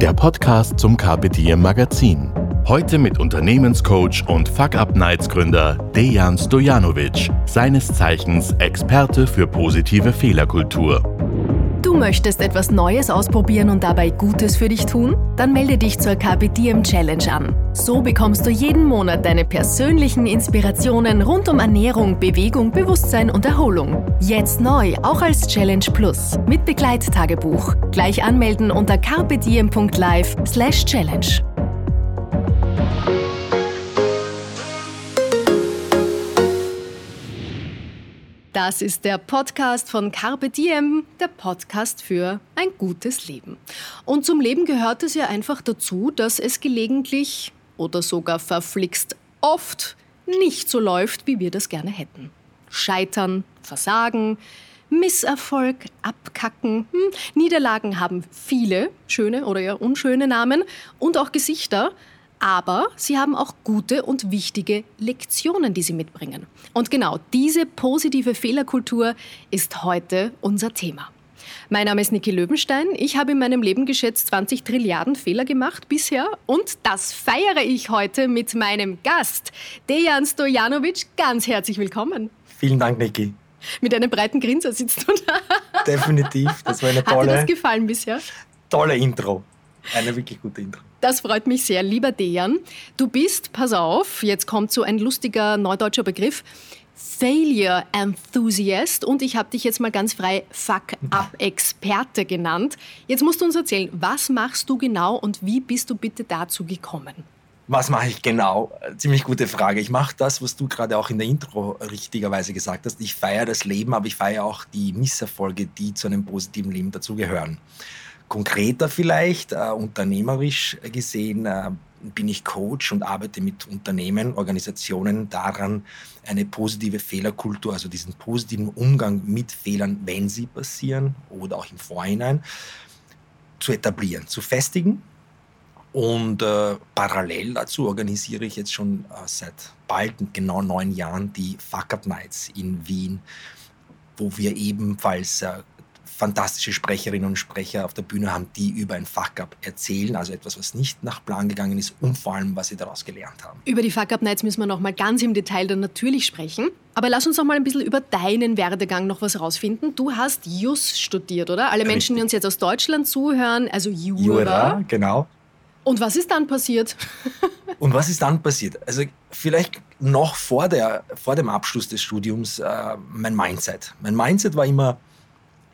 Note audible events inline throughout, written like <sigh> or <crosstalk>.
der Podcast zum Diem Magazin. Heute mit Unternehmenscoach und Fuck Up Nights Gründer Dejan Stojanovic, seines Zeichens Experte für positive Fehlerkultur. Du möchtest etwas Neues ausprobieren und dabei Gutes für dich tun? Dann melde dich zur Diem Challenge an. So bekommst du jeden Monat deine persönlichen Inspirationen rund um Ernährung, Bewegung, Bewusstsein und Erholung. Jetzt neu, auch als Challenge Plus mit Begleittagebuch. Gleich anmelden unter carpediem.live/challenge. Das ist der Podcast von Carpe Diem, der Podcast für ein gutes Leben. Und zum Leben gehört es ja einfach dazu, dass es gelegentlich oder sogar verflixt oft nicht so läuft, wie wir das gerne hätten. Scheitern, Versagen, Misserfolg, Abkacken. Hm, Niederlagen haben viele schöne oder ja unschöne Namen und auch Gesichter. Aber sie haben auch gute und wichtige Lektionen, die sie mitbringen. Und genau diese positive Fehlerkultur ist heute unser Thema. Mein Name ist Niki Löwenstein. Ich habe in meinem Leben geschätzt 20 Trilliarden Fehler gemacht bisher und das feiere ich heute mit meinem Gast, Dejan Stojanovic. Ganz herzlich willkommen. Vielen Dank, Niki. Mit einem breiten Grinser sitzt du da. Definitiv, das war eine tolle. Hat dir das gefallen bisher? Tolle Intro. Eine wirklich gute Intro. Das freut mich sehr, lieber Dejan. Du bist, pass auf, jetzt kommt so ein lustiger neudeutscher Begriff, Failure Enthusiast und ich habe dich jetzt mal ganz frei Fuck-Up-Experte genannt. Jetzt musst du uns erzählen, was machst du genau und wie bist du bitte dazu gekommen? Was mache ich genau? Ziemlich gute Frage. Ich mache das, was du gerade auch in der Intro richtigerweise gesagt hast. Ich feiere das Leben, aber ich feiere auch die Misserfolge, die zu einem positiven Leben dazugehören konkreter vielleicht, äh, unternehmerisch gesehen, äh, bin ich Coach und arbeite mit Unternehmen, Organisationen daran, eine positive Fehlerkultur, also diesen positiven Umgang mit Fehlern, wenn sie passieren oder auch im Vorhinein, zu etablieren, zu festigen. Und äh, parallel dazu organisiere ich jetzt schon äh, seit bald genau neun Jahren die Fuck Up Nights in Wien, wo wir ebenfalls äh, fantastische Sprecherinnen und Sprecher auf der Bühne haben, die über ein Fuck-Up erzählen, also etwas, was nicht nach Plan gegangen ist und vor allem, was sie daraus gelernt haben. Über die Fuck-Up-Nights müssen wir noch mal ganz im Detail dann natürlich sprechen. Aber lass uns noch mal ein bisschen über deinen Werdegang noch was rausfinden. Du hast Jus studiert, oder? Alle Menschen, die uns jetzt aus Deutschland zuhören, also Jura. Jura, genau. Und was ist dann passiert? <laughs> und was ist dann passiert? Also vielleicht noch vor, der, vor dem Abschluss des Studiums äh, mein Mindset. Mein Mindset war immer,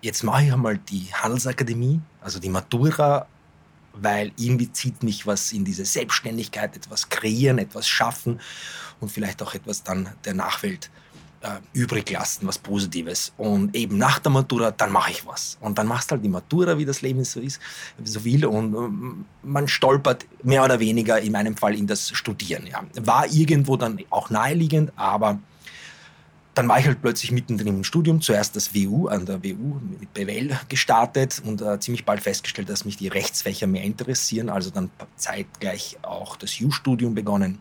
jetzt mache ich einmal die Handelsakademie, also die Matura, weil irgendwie zieht mich was in diese Selbstständigkeit, etwas kreieren, etwas schaffen und vielleicht auch etwas dann der Nachwelt äh, übrig lassen, was Positives. Und eben nach der Matura, dann mache ich was. Und dann machst du halt die Matura, wie das Leben so ist, so will. Und ähm, man stolpert mehr oder weniger in meinem Fall in das Studieren. Ja. War irgendwo dann auch naheliegend, aber dann war ich halt plötzlich mittendrin im Studium, zuerst das WU, an der WU mit BWL gestartet und äh, ziemlich bald festgestellt, dass mich die Rechtsfächer mehr interessieren, also dann zeitgleich auch das U-Studium begonnen.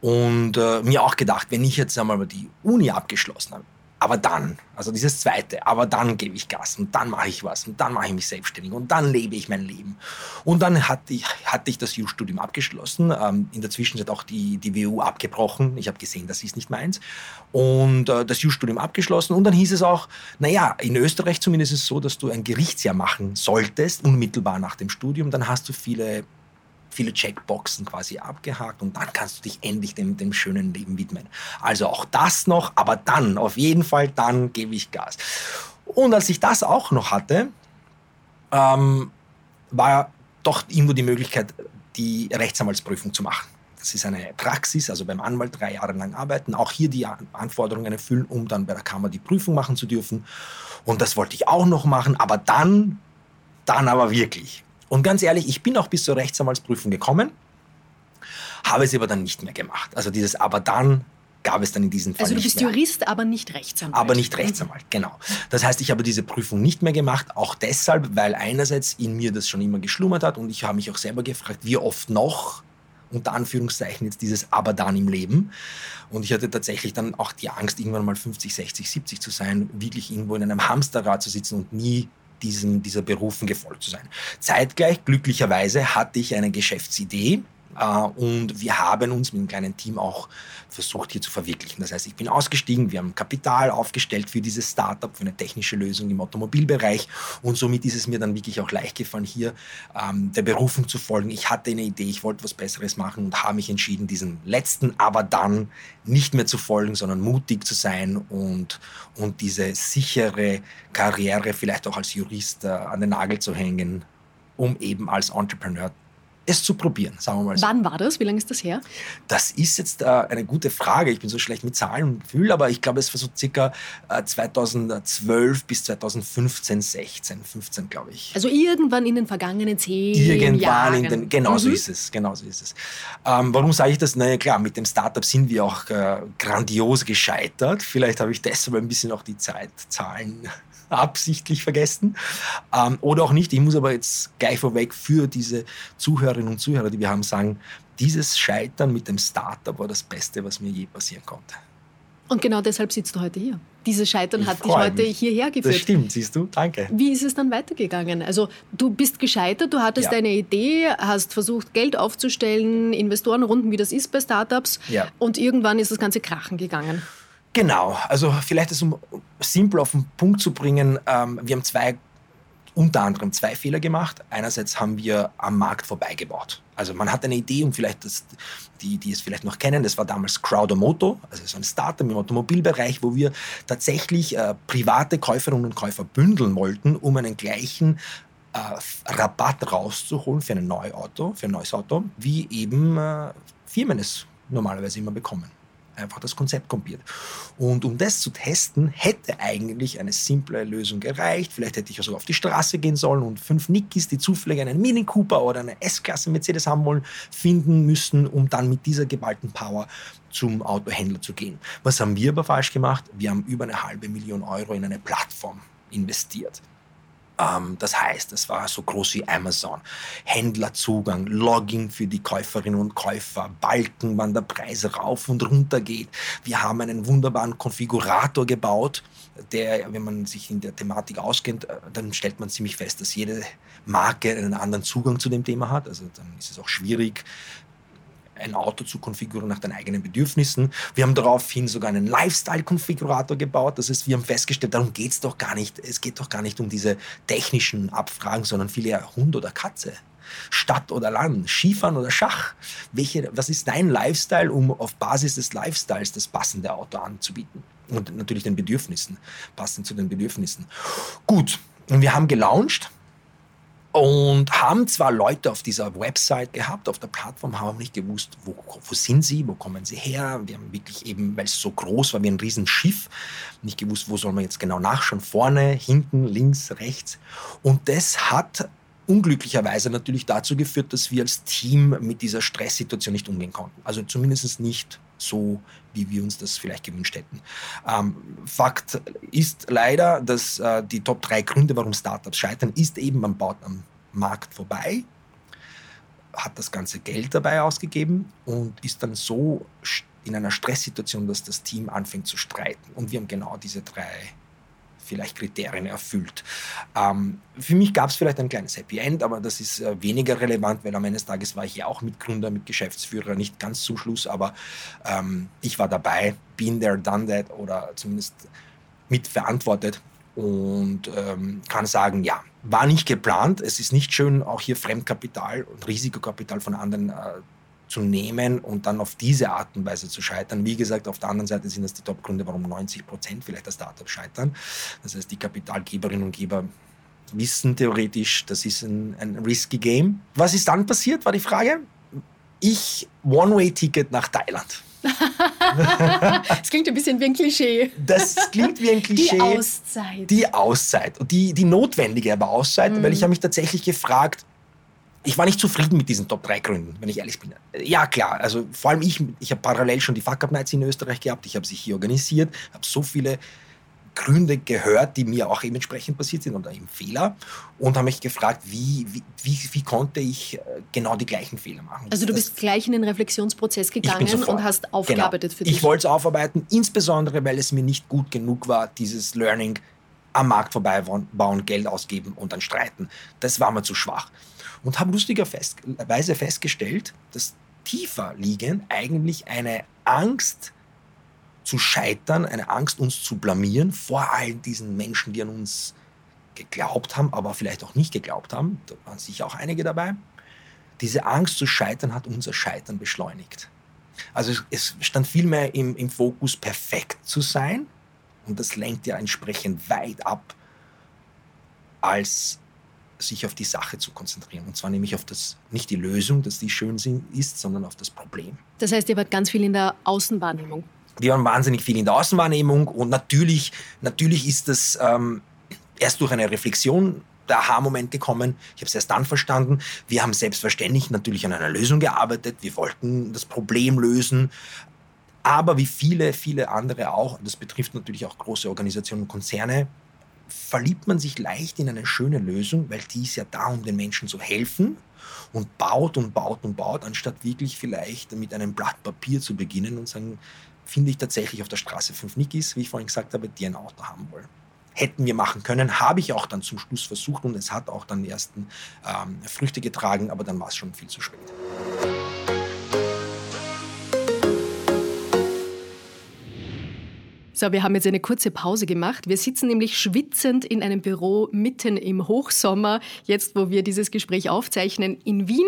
Und äh, mir auch gedacht, wenn ich jetzt einmal die Uni abgeschlossen habe, aber dann, also dieses zweite, aber dann gebe ich Gas und dann mache ich was und dann mache ich mich selbstständig und dann lebe ich mein Leben. Und dann hatte ich, hatte ich das Jus-Studium abgeschlossen, ähm, in der Zwischenzeit auch die, die WU abgebrochen. Ich habe gesehen, das ist nicht meins. Und äh, das Jus-Studium abgeschlossen und dann hieß es auch, naja, in Österreich zumindest ist es so, dass du ein Gerichtsjahr machen solltest, unmittelbar nach dem Studium. Dann hast du viele viele Checkboxen quasi abgehakt und dann kannst du dich endlich dem, dem schönen Leben widmen. Also auch das noch, aber dann, auf jeden Fall, dann gebe ich Gas. Und als ich das auch noch hatte, ähm, war doch irgendwo die Möglichkeit, die Rechtsanwaltsprüfung zu machen. Das ist eine Praxis, also beim Anwalt drei Jahre lang arbeiten, auch hier die Anforderungen erfüllen, um dann bei der Kammer die Prüfung machen zu dürfen. Und das wollte ich auch noch machen, aber dann, dann aber wirklich. Und ganz ehrlich, ich bin auch bis zur Rechtsanwaltsprüfung gekommen, habe es aber dann nicht mehr gemacht. Also dieses aber dann gab es dann in diesem Fall Also du bist mehr. Jurist, aber nicht Rechtsanwalt. Aber nicht Rechtsanwalt, genau. Das heißt, ich habe diese Prüfung nicht mehr gemacht, auch deshalb, weil einerseits in mir das schon immer geschlummert hat und ich habe mich auch selber gefragt, wie oft noch, unter Anführungszeichen, jetzt dieses Aber dann im Leben. Und ich hatte tatsächlich dann auch die Angst, irgendwann mal 50, 60, 70 zu sein, wirklich irgendwo in einem Hamsterrad zu sitzen und nie diesen, dieser Berufen gefolgt zu sein. Zeitgleich, glücklicherweise, hatte ich eine Geschäftsidee, und wir haben uns mit einem kleinen Team auch versucht, hier zu verwirklichen. Das heißt, ich bin ausgestiegen, wir haben Kapital aufgestellt für dieses Startup, für eine technische Lösung im Automobilbereich. Und somit ist es mir dann wirklich auch leicht gefallen, hier ähm, der Berufung zu folgen. Ich hatte eine Idee, ich wollte was Besseres machen und habe mich entschieden, diesen letzten aber dann nicht mehr zu folgen, sondern mutig zu sein und, und diese sichere Karriere vielleicht auch als Jurist äh, an den Nagel zu hängen, um eben als Entrepreneur es zu probieren, sagen wir mal so. Wann war das? Wie lange ist das her? Das ist jetzt äh, eine gute Frage. Ich bin so schlecht mit Zahlen und Gefühl, aber ich glaube, es war so circa äh, 2012 bis 2015, 16, 15, glaube ich. Also irgendwann in den vergangenen zehn Irgendwann Jahren. in den, genau so Mhm. ist es, genau so ist es. Ähm, warum sage ich das? Naja, klar, mit dem Startup sind wir auch äh, grandios gescheitert. Vielleicht habe ich deshalb ein bisschen auch die Zeitzahlen absichtlich vergessen. Ähm, oder auch nicht. Ich muss aber jetzt gleich vorweg für diese Zuhörerinnen und Zuhörer, die wir haben, sagen, dieses Scheitern mit dem Startup war das Beste, was mir je passieren konnte. Und genau deshalb sitzt du heute hier. Dieses Scheitern Ich hat dich heute mich. hierher Das geführt. stimmt, siehst du? Danke. Wie ist es dann weitergegangen? Also du bist gescheitert, du hattest Ja. eine Idee, hast versucht, Geld aufzustellen, Investorenrunden, wie das ist bei Startups. Ja. Und irgendwann ist das Ganze krachen gegangen. Genau, also vielleicht das, um simpel auf den Punkt zu bringen, ähm, wir haben zwei, unter anderem zwei Fehler gemacht. Einerseits haben wir am Markt vorbeigebaut. Also man hat eine Idee und vielleicht das, die, die es vielleicht noch kennen, das war damals Crowdomoto, also so ein Startup im Automobilbereich, wo wir tatsächlich äh, private Käuferinnen und Käufer bündeln wollten, um einen gleichen äh, Rabatt rauszuholen für ein neues Auto, für ein neues Auto, wie eben äh, Firmen es normalerweise immer bekommen einfach das Konzept kopiert. Und um das zu testen, hätte eigentlich eine simple Lösung gereicht. Vielleicht hätte ich also auf die Straße gehen sollen und fünf Nickis, die zufällig einen Mini Cooper oder eine S-Klasse Mercedes haben wollen, finden müssen, um dann mit dieser geballten Power zum Autohändler zu gehen. Was haben wir aber falsch gemacht? Wir haben über eine halbe Million Euro in eine Plattform investiert. Ähm, das heißt, es war so groß wie Amazon. Händlerzugang, Login für die Käuferinnen und Käufer, Balken, wann der Preis rauf und runter geht. Wir haben einen wunderbaren Konfigurator gebaut, der, wenn man sich in der Thematik auskennt, äh, dann stellt man ziemlich fest, dass jede Marke einen anderen Zugang zu dem Thema hat. Also dann ist es auch schwierig, ein Auto zu konfigurieren nach deinen eigenen Bedürfnissen. Wir haben daraufhin sogar einen Lifestyle-Konfigurator gebaut. Das heißt, wir haben festgestellt, darum geht es doch gar nicht. Es geht doch gar nicht um diese technischen Abfragen, sondern viel eher Hund oder Katze. Stadt oder Land, Skifahren oder Schach. Welche, was ist dein Lifestyle, um auf Basis des Lifestyles das passende Auto anzubieten? Und natürlich den Bedürfnissen, passend zu den Bedürfnissen. Gut, und wir haben gelauncht und haben zwar Leute auf dieser Website gehabt, auf der Plattform, haben nicht gewusst, wo, wo sind sie, wo kommen sie her. Wir haben wirklich eben, weil es so groß war wie ein Riesenschiff, nicht gewusst, wo soll man jetzt genau nachschauen, vorne, hinten, links, rechts. Und das hat unglücklicherweise natürlich dazu geführt, dass wir als Team mit dieser Stresssituation nicht umgehen konnten. Also zumindest nicht so, wie wir uns das vielleicht gewünscht hätten. Ähm, Fakt ist leider, dass äh, die Top 3 Gründe, warum Startups scheitern, ist eben, man baut am Markt vorbei, hat das ganze Geld dabei ausgegeben und ist dann so in einer Stresssituation, dass das Team anfängt zu streiten. Und wir haben genau diese drei vielleicht Kriterien erfüllt. Ähm, für mich gab es vielleicht ein kleines Happy End, aber das ist äh, weniger relevant, weil am Ende des Tages war ich ja auch Mitgründer, mit Geschäftsführer, nicht ganz zum Schluss, aber ähm, ich war dabei, been there, done that oder zumindest mitverantwortet und ähm, kann sagen, ja, war nicht geplant. Es ist nicht schön, auch hier Fremdkapital und Risikokapital von anderen äh, zu nehmen und dann auf diese Art und Weise zu scheitern. Wie gesagt, auf der anderen Seite sind das die Top-Gründe, warum 90 Prozent vielleicht der Startups scheitern. Das heißt, die Kapitalgeberinnen und Geber wissen theoretisch, das ist ein, ein risky Game. Was ist dann passiert, war die Frage. Ich One-Way-Ticket nach Thailand. <laughs> Das klingt ein bisschen wie ein Klischee. Das klingt wie ein Klischee. Die Auszeit. Die Auszeit. Und die, die notwendige aber Auszeit, Mhm. weil ich habe mich tatsächlich gefragt, ich war nicht zufrieden mit diesen Top 3 Gründen, wenn ich ehrlich bin. Ja, klar, also vor allem ich, ich habe parallel schon die Fuck Up Nights in Österreich gehabt, ich habe sie hier organisiert, habe so viele Gründe gehört, die mir auch entsprechend passiert sind oder eben Fehler und habe mich gefragt, wie, wie, wie, wie, konnte ich äh, genau die gleichen Fehler machen. Also du bist gleich in den Reflexionsprozess gegangen und hast aufgearbeitet genau. für dich. Ich wollte es aufarbeiten, insbesondere weil es mir nicht gut genug war, dieses Learning am Markt vorbeibauen, Geld ausgeben und dann streiten. Das war mir zu schwach und habe lustigerweise festgestellt, dass tiefer liegend eigentlich eine Angst zu scheitern, eine Angst uns zu blamieren vor allen diesen Menschen, die an uns geglaubt haben, aber vielleicht auch nicht geglaubt haben, da waren sicher auch einige dabei. Diese Angst zu scheitern hat unser Scheitern beschleunigt. Also es stand vielmehr im, im Fokus, perfekt zu sein und das lenkt ja entsprechend weit ab, als sich auf die Sache zu konzentrieren. Und zwar nämlich auf das, nicht die Lösung, dass die schön ist, sondern auf das Problem. Das heißt, ihr wart ganz viel in der Außenwahrnehmung. Wir waren wahnsinnig viel in der Außenwahrnehmung und natürlich, natürlich ist das ähm, erst durch eine Reflexion der Aha-Moment gekommen. Ich habe es erst dann verstanden. Wir haben selbstverständlich natürlich an einer Lösung gearbeitet. Wir wollten das Problem lösen. Aber wie viele, viele andere auch, und das betrifft natürlich auch große Organisationen und Konzerne, verliebt man sich leicht in eine schöne Lösung, weil die ist ja da, um den Menschen zu helfen und baut und baut und baut, anstatt wirklich vielleicht mit einem Blatt Papier zu beginnen und sagen, finde ich tatsächlich auf der Straße fünf Nickis, wie ich vorhin gesagt habe, die ein Auto haben wollen. Hätten wir machen können, habe ich auch dann zum Schluss versucht und es hat auch dann die ersten ähm, Früchte getragen, aber dann war es schon viel zu spät. So, wir haben jetzt eine kurze Pause gemacht. Wir sitzen nämlich schwitzend in einem Büro mitten im Hochsommer, jetzt wo wir dieses Gespräch aufzeichnen, in Wien.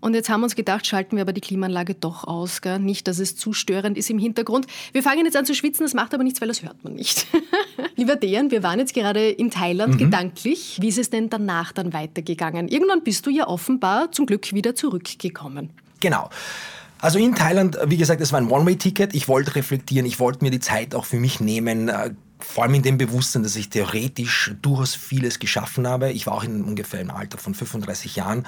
Und jetzt haben wir uns gedacht, schalten wir aber die Klimaanlage doch aus. Gell? Nicht, dass es zu störend ist im Hintergrund. Wir fangen jetzt an zu schwitzen, das macht aber nichts, weil das hört man nicht. <laughs> Lieber Dejan, wir waren jetzt gerade in Thailand mhm. gedanklich. Wie ist es denn danach dann weitergegangen? Irgendwann bist du ja offenbar zum Glück wieder zurückgekommen. Genau. Also in Thailand, wie gesagt, es war ein One-Way-Ticket. Ich wollte reflektieren, ich wollte mir die Zeit auch für mich nehmen, äh, vor allem in dem Bewusstsein, dass ich theoretisch durchaus vieles geschaffen habe. Ich war auch in ungefähr im Alter von 35 Jahren.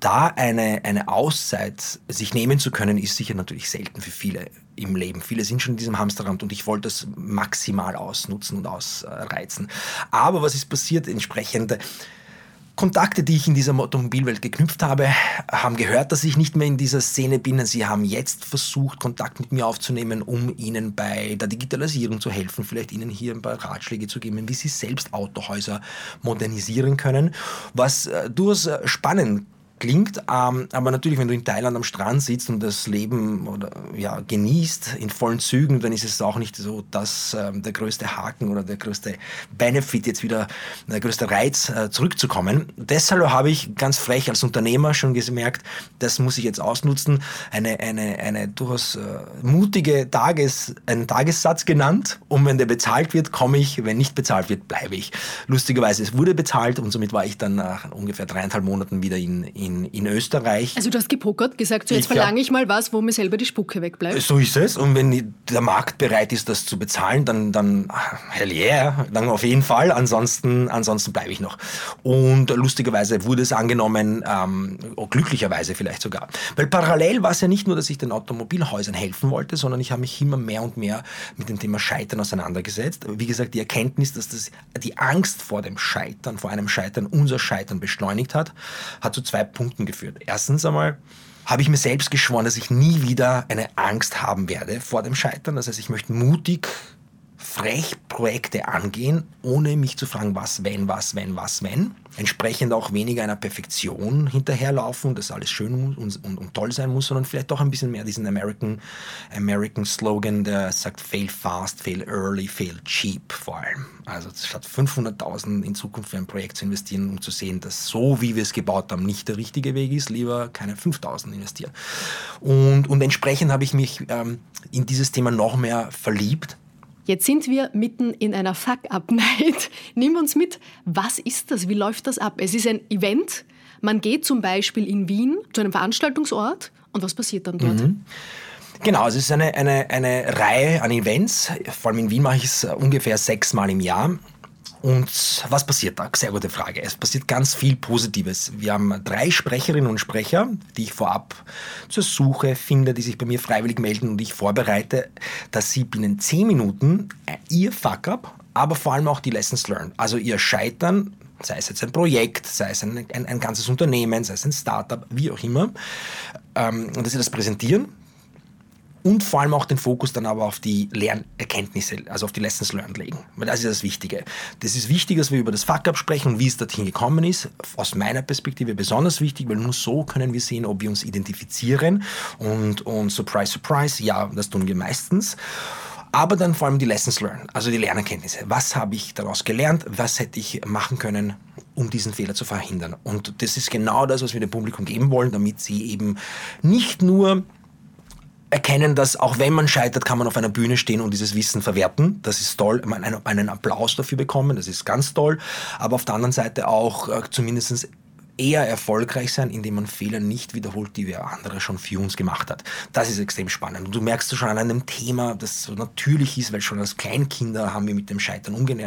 Da eine, eine Auszeit sich nehmen zu können, ist sicher natürlich selten für viele im Leben. Viele sind schon in diesem Hamsterrad und ich wollte das maximal ausnutzen und ausreizen. Aber was ist passiert? Entsprechend Kontakte, die ich in dieser Automobilwelt geknüpft habe, haben gehört, dass ich nicht mehr in dieser Szene bin. Sie haben jetzt versucht, Kontakt mit mir aufzunehmen, um ihnen bei der Digitalisierung zu helfen, vielleicht ihnen hier ein paar Ratschläge zu geben, wie sie selbst Autohäuser modernisieren können, was äh, durchaus äh, spannend klingt. Ähm, aber natürlich, wenn du in Thailand am Strand sitzt und das Leben oder, ja, genießt in vollen Zügen, dann ist es auch nicht so, dass ähm, der größte Haken oder der größte Benefit jetzt wieder, der größte Reiz äh, zurückzukommen. Deshalb habe ich ganz frech als Unternehmer schon gemerkt, das muss ich jetzt ausnutzen. Eine, eine, eine durchaus äh, mutige Tages, einen Tagessatz genannt. Und wenn der bezahlt wird, komme ich. Wenn nicht bezahlt wird, bleibe ich. Lustigerweise, es wurde bezahlt und somit war ich dann nach ungefähr dreieinhalb Monaten wieder in, in in, in Österreich. Also du hast gepokert, gesagt, so jetzt verlange ich mal was, wo mir selber die Spucke wegbleibt. So ist es. Und wenn der Markt bereit ist, das zu bezahlen, dann, dann hell yeah, dann auf jeden Fall. Ansonsten, ansonsten bleibe ich noch. Und lustigerweise wurde es angenommen, ähm, glücklicherweise vielleicht sogar. Weil parallel war es ja nicht nur, dass ich den Automobilhäusern helfen wollte, sondern ich habe mich immer mehr und mehr mit dem Thema Scheitern auseinandergesetzt. Wie gesagt, die Erkenntnis, dass das, die Angst vor dem Scheitern, vor einem Scheitern unser Scheitern beschleunigt hat, hat zu zwei Punkten geführt. Erstens einmal habe ich mir selbst geschworen, dass ich nie wieder eine Angst haben werde vor dem Scheitern. Das heißt, ich möchte mutig frech Projekte angehen, ohne mich zu fragen, was, wenn, was, wenn, was, wenn. Entsprechend auch weniger einer Perfektion hinterherlaufen, dass alles schön und, und, und, toll sein muss, sondern vielleicht doch ein bisschen mehr diesen American, American Slogan, der sagt, fail fast, fail early, fail cheap vor allem. Also statt 500.000 in Zukunft für ein Projekt zu investieren, um zu sehen, dass so, wie wir es gebaut haben, nicht der richtige Weg ist, lieber keine 5.000 investieren. Und, und entsprechend habe ich mich ähm, in dieses Thema noch mehr verliebt Jetzt sind wir mitten in einer Fuck-Up-Night. <laughs> Nimm uns mit, was ist das? Wie läuft das ab? Es ist ein Event. Man geht zum Beispiel in Wien zu einem Veranstaltungsort und was passiert dann dort? Mhm. Genau, es ist eine, eine, eine Reihe an Events. Vor allem in Wien mache ich es ungefähr sechsmal im Jahr. Und was passiert da? Sehr gute Frage. Es passiert ganz viel Positives. Wir haben drei Sprecherinnen und Sprecher, die ich vorab zur Suche finde, die sich bei mir freiwillig melden und ich vorbereite, dass sie binnen zehn Minuten ihr Fuck-up, aber vor allem auch die Lessons learned, also ihr Scheitern, sei es jetzt ein Projekt, sei es ein, ein, ein ganzes Unternehmen, sei es ein Startup, wie auch immer, ähm, dass sie das präsentieren und vor allem auch den Fokus dann aber auf die Lernerkenntnisse, also auf die Lessons learned legen. Weil das ist das Wichtige. Das ist wichtig, dass wir über das Fuck-up sprechen wie es dorthin gekommen ist. Aus meiner Perspektive besonders wichtig, weil nur so können wir sehen, ob wir uns identifizieren und, und surprise, surprise, ja, das tun wir meistens aber dann vor allem die Lessons learned, also die Lernerkenntnisse. Was habe ich daraus gelernt? Was hätte ich machen können, um diesen Fehler zu verhindern? Und das ist genau das, was wir dem Publikum geben wollen, damit sie eben nicht nur erkennen, dass auch wenn man scheitert, kann man auf einer Bühne stehen und dieses Wissen verwerten. Das ist toll. Man einen, Applaus dafür bekommen, das ist ganz toll. Aber auf der anderen Seite auch äh, zumindest eher erfolgreich sein, indem man Fehler nicht wiederholt, die wer andere schon für uns gemacht hat. Das ist extrem spannend. Und du merkst schon an einem Thema, das so natürlich ist, weil schon als Kleinkinder haben wir mit dem Scheitern umgehen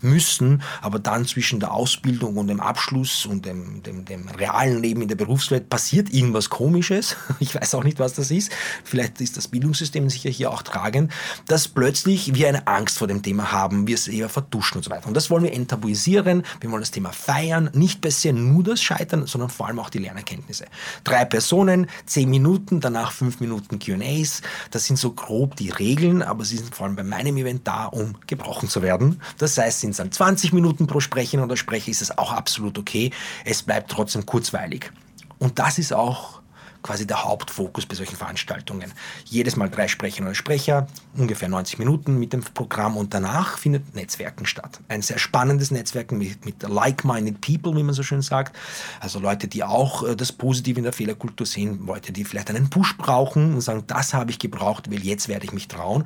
müssen, aber dann zwischen der Ausbildung und dem Abschluss und dem, dem, dem realen Leben in der Berufswelt passiert irgendwas Komisches. <laughs> Ich weiß auch nicht, was das ist. Vielleicht ist das Bildungssystem sicher hier auch tragend, dass plötzlich wir eine Angst vor dem Thema haben, wir es eher verduschen und so weiter. Und das wollen wir enttabuisieren. Wir wollen das Thema feiern, nicht se nur das das Scheitern, sondern vor allem auch die Lernerkenntnisse. Drei Personen, zehn Minuten, danach fünf Minuten QAs. Das sind so grob die Regeln, aber sie sind vor allem bei meinem Event da, um gebrochen zu werden. Das heißt, sind es dann 20 Minuten pro Sprecherin oder Sprecher, ist es auch absolut okay. Es bleibt trotzdem kurzweilig. Und das ist auch quasi der Hauptfokus bei solchen Veranstaltungen. Jedes Mal drei Sprecherinnen oder Sprecher, ungefähr 90 Minuten mit dem Programm und danach findet Netzwerken statt. Ein sehr spannendes Netzwerken mit, mit like-minded people, wie man so schön sagt. Also Leute, die auch äh, das Positive in der Fehlerkultur sehen, Leute, die vielleicht einen Push brauchen und sagen, das habe ich gebraucht, weil jetzt werde ich mich trauen.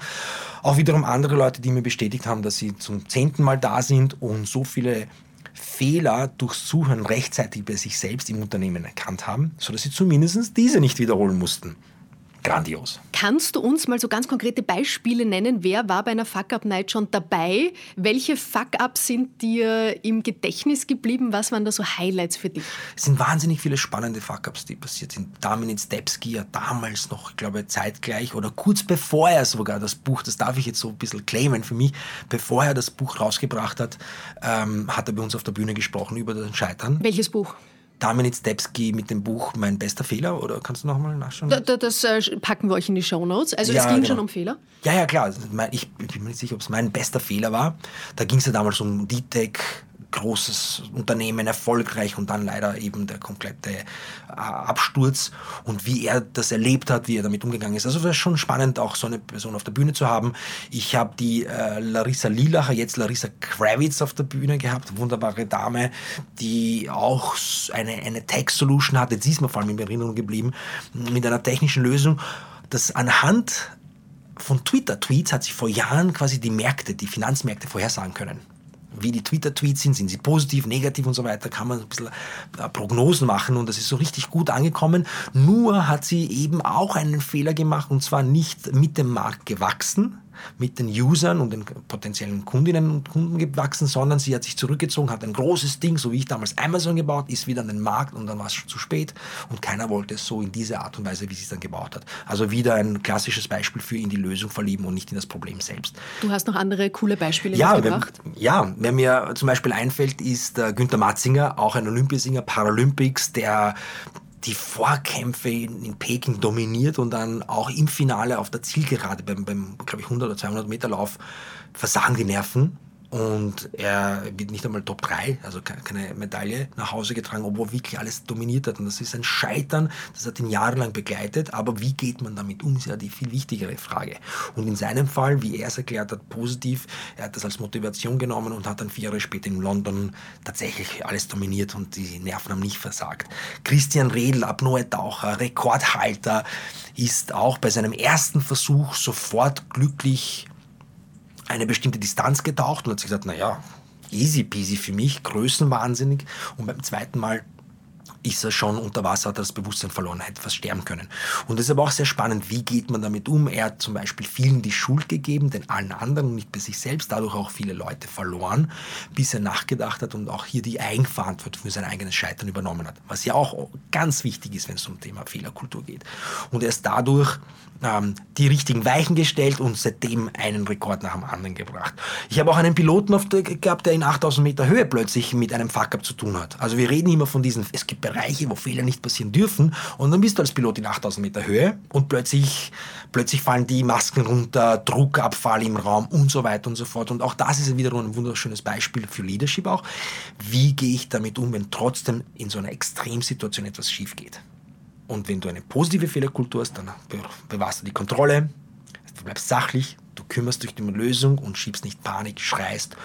Auch wiederum andere Leute, die mir bestätigt haben, dass sie zum zehnten Mal da sind und so viele Fehler durchs Zuhören rechtzeitig bei sich selbst im Unternehmen erkannt haben, sodass sie zumindest diese nicht wiederholen mussten. Grandios. Kannst du uns mal so ganz konkrete Beispiele nennen? Wer war bei einer Fuck-Up-Night schon dabei? Welche Fuck-Ups sind dir im Gedächtnis geblieben? Was waren da so Highlights für dich? Es sind wahnsinnig viele spannende Fuck-Ups, die passiert sind. Damin Stepski ja damals noch, ich glaube, zeitgleich oder kurz bevor er sogar das Buch, das darf ich jetzt so ein bisschen claimen für mich, bevor er das Buch rausgebracht hat, ähm, hat er bei uns auf der Bühne gesprochen über das Scheitern. Welches Buch? Damin Stepski mit dem Buch Mein bester Fehler oder kannst du nochmal nachschauen? Da, da, das äh, packen wir euch in die Show Notes. Also ja, es ging genau. schon um Fehler? Ja, ja, klar. Also, ich, ich bin mir nicht sicher, ob es mein bester Fehler war. Da ging es ja damals um D-Tech, großes Unternehmen, erfolgreich und dann leider eben der komplette äh, Absturz und wie er das erlebt hat, wie er damit umgegangen ist. Also es ist schon spannend, auch so eine Person auf der Bühne zu haben. Ich habe die äh, Larissa Lilacher, jetzt Larissa Kravitz auf der Bühne gehabt, wunderbare Dame, die auch eine, eine Tech-Solution hatte, sie ist mir vor allem in Erinnerung geblieben, mit einer technischen Lösung, das anhand von Twitter-Tweets hat sich vor Jahren quasi die Märkte, die Finanzmärkte vorhersagen können wie die Twitter-Tweets sind, sind sie positiv, negativ und so weiter, kann man ein bisschen äh, Prognosen machen und das ist so richtig gut angekommen. Nur hat sie eben auch einen Fehler gemacht und zwar nicht mit dem Markt gewachsen, mit den Usern und den potenziellen Kundinnen und Kunden gewachsen, sondern sie hat sich zurückgezogen, hat ein großes Ding, so wie ich damals Amazon gebaut, ist wieder an den Markt und dann war es schon zu spät und keiner wollte es so in diese Art und Weise, wie sie es dann gebaut hat. Also wieder ein klassisches Beispiel für in die Lösung verlieben und nicht in das Problem selbst. Du hast noch andere coole Beispiele ja, mitgebracht? Wenn, ja, wer mir zum Beispiel einfällt, ist äh, Günther Matzinger, auch ein Olympiasinger, Paralympics, der die Vorkämpfe in, in, Peking dominiert und dann auch im Finale auf der Zielgerade beim, beim glaube ich, 100 oder 200 Meter Lauf versagen die Nerven und er wird nicht einmal Top 3, also keine Medaille nach Hause getragen, obwohl wirklich alles dominiert hat. Und das ist ein Scheitern, das hat ihn jahrelang begleitet. Aber wie geht man damit um, ist ja die viel wichtigere Frage. Und in seinem Fall, wie er es erklärt hat, positiv, er hat das als Motivation genommen und hat dann vier Jahre später in London tatsächlich alles dominiert und die Nerven haben nicht versagt. Christian Redl, Apnoe-Taucher, Rekordhalter, ist auch bei seinem ersten Versuch sofort glücklich eine bestimmte Distanz getaucht und hat sich gesagt, naja, easy peasy für mich, größenwahnsinnig. Und beim zweiten Mal ist er schon unter Wasser, hat er das Bewusstsein verloren, hätte fast sterben können. Und das ist aber auch sehr spannend, wie geht man damit um? Er hat zum Beispiel vielen die Schuld gegeben, den allen anderen nicht bei sich selbst, dadurch auch viele Leute verloren, bis er nachgedacht hat und auch hier die Eigenverantwortung für sein eigenes Scheitern übernommen hat. Was ja auch ganz wichtig ist, wenn es um Thema Fehlerkultur geht. Und er ist dadurch ähm, die richtigen Weichen gestellt und seitdem einen Rekord nach dem anderen gebracht. Ich habe auch einen Piloten gehabt, der in 8000 Meter Höhe plötzlich mit einem Fuck-up zu tun hat. Also wir reden immer von diesen, es gibt Bereiche, wo Fehler nicht passieren dürfen und dann bist du als Pilot in 8000 Meter Höhe und plötzlich, plötzlich fallen die Masken runter, Druckabfall im Raum und so weiter und so fort. Und auch das ist wiederum ein wunderschönes Beispiel für Leadership auch. Wie gehe ich damit um, wenn trotzdem in so einer Extremsituation etwas schief geht? Und wenn du eine positive Fehlerkultur hast, dann bewahrst du die Kontrolle, du bleibst sachlich, du kümmerst dich um die Lösung und schiebst nicht Panik, schreist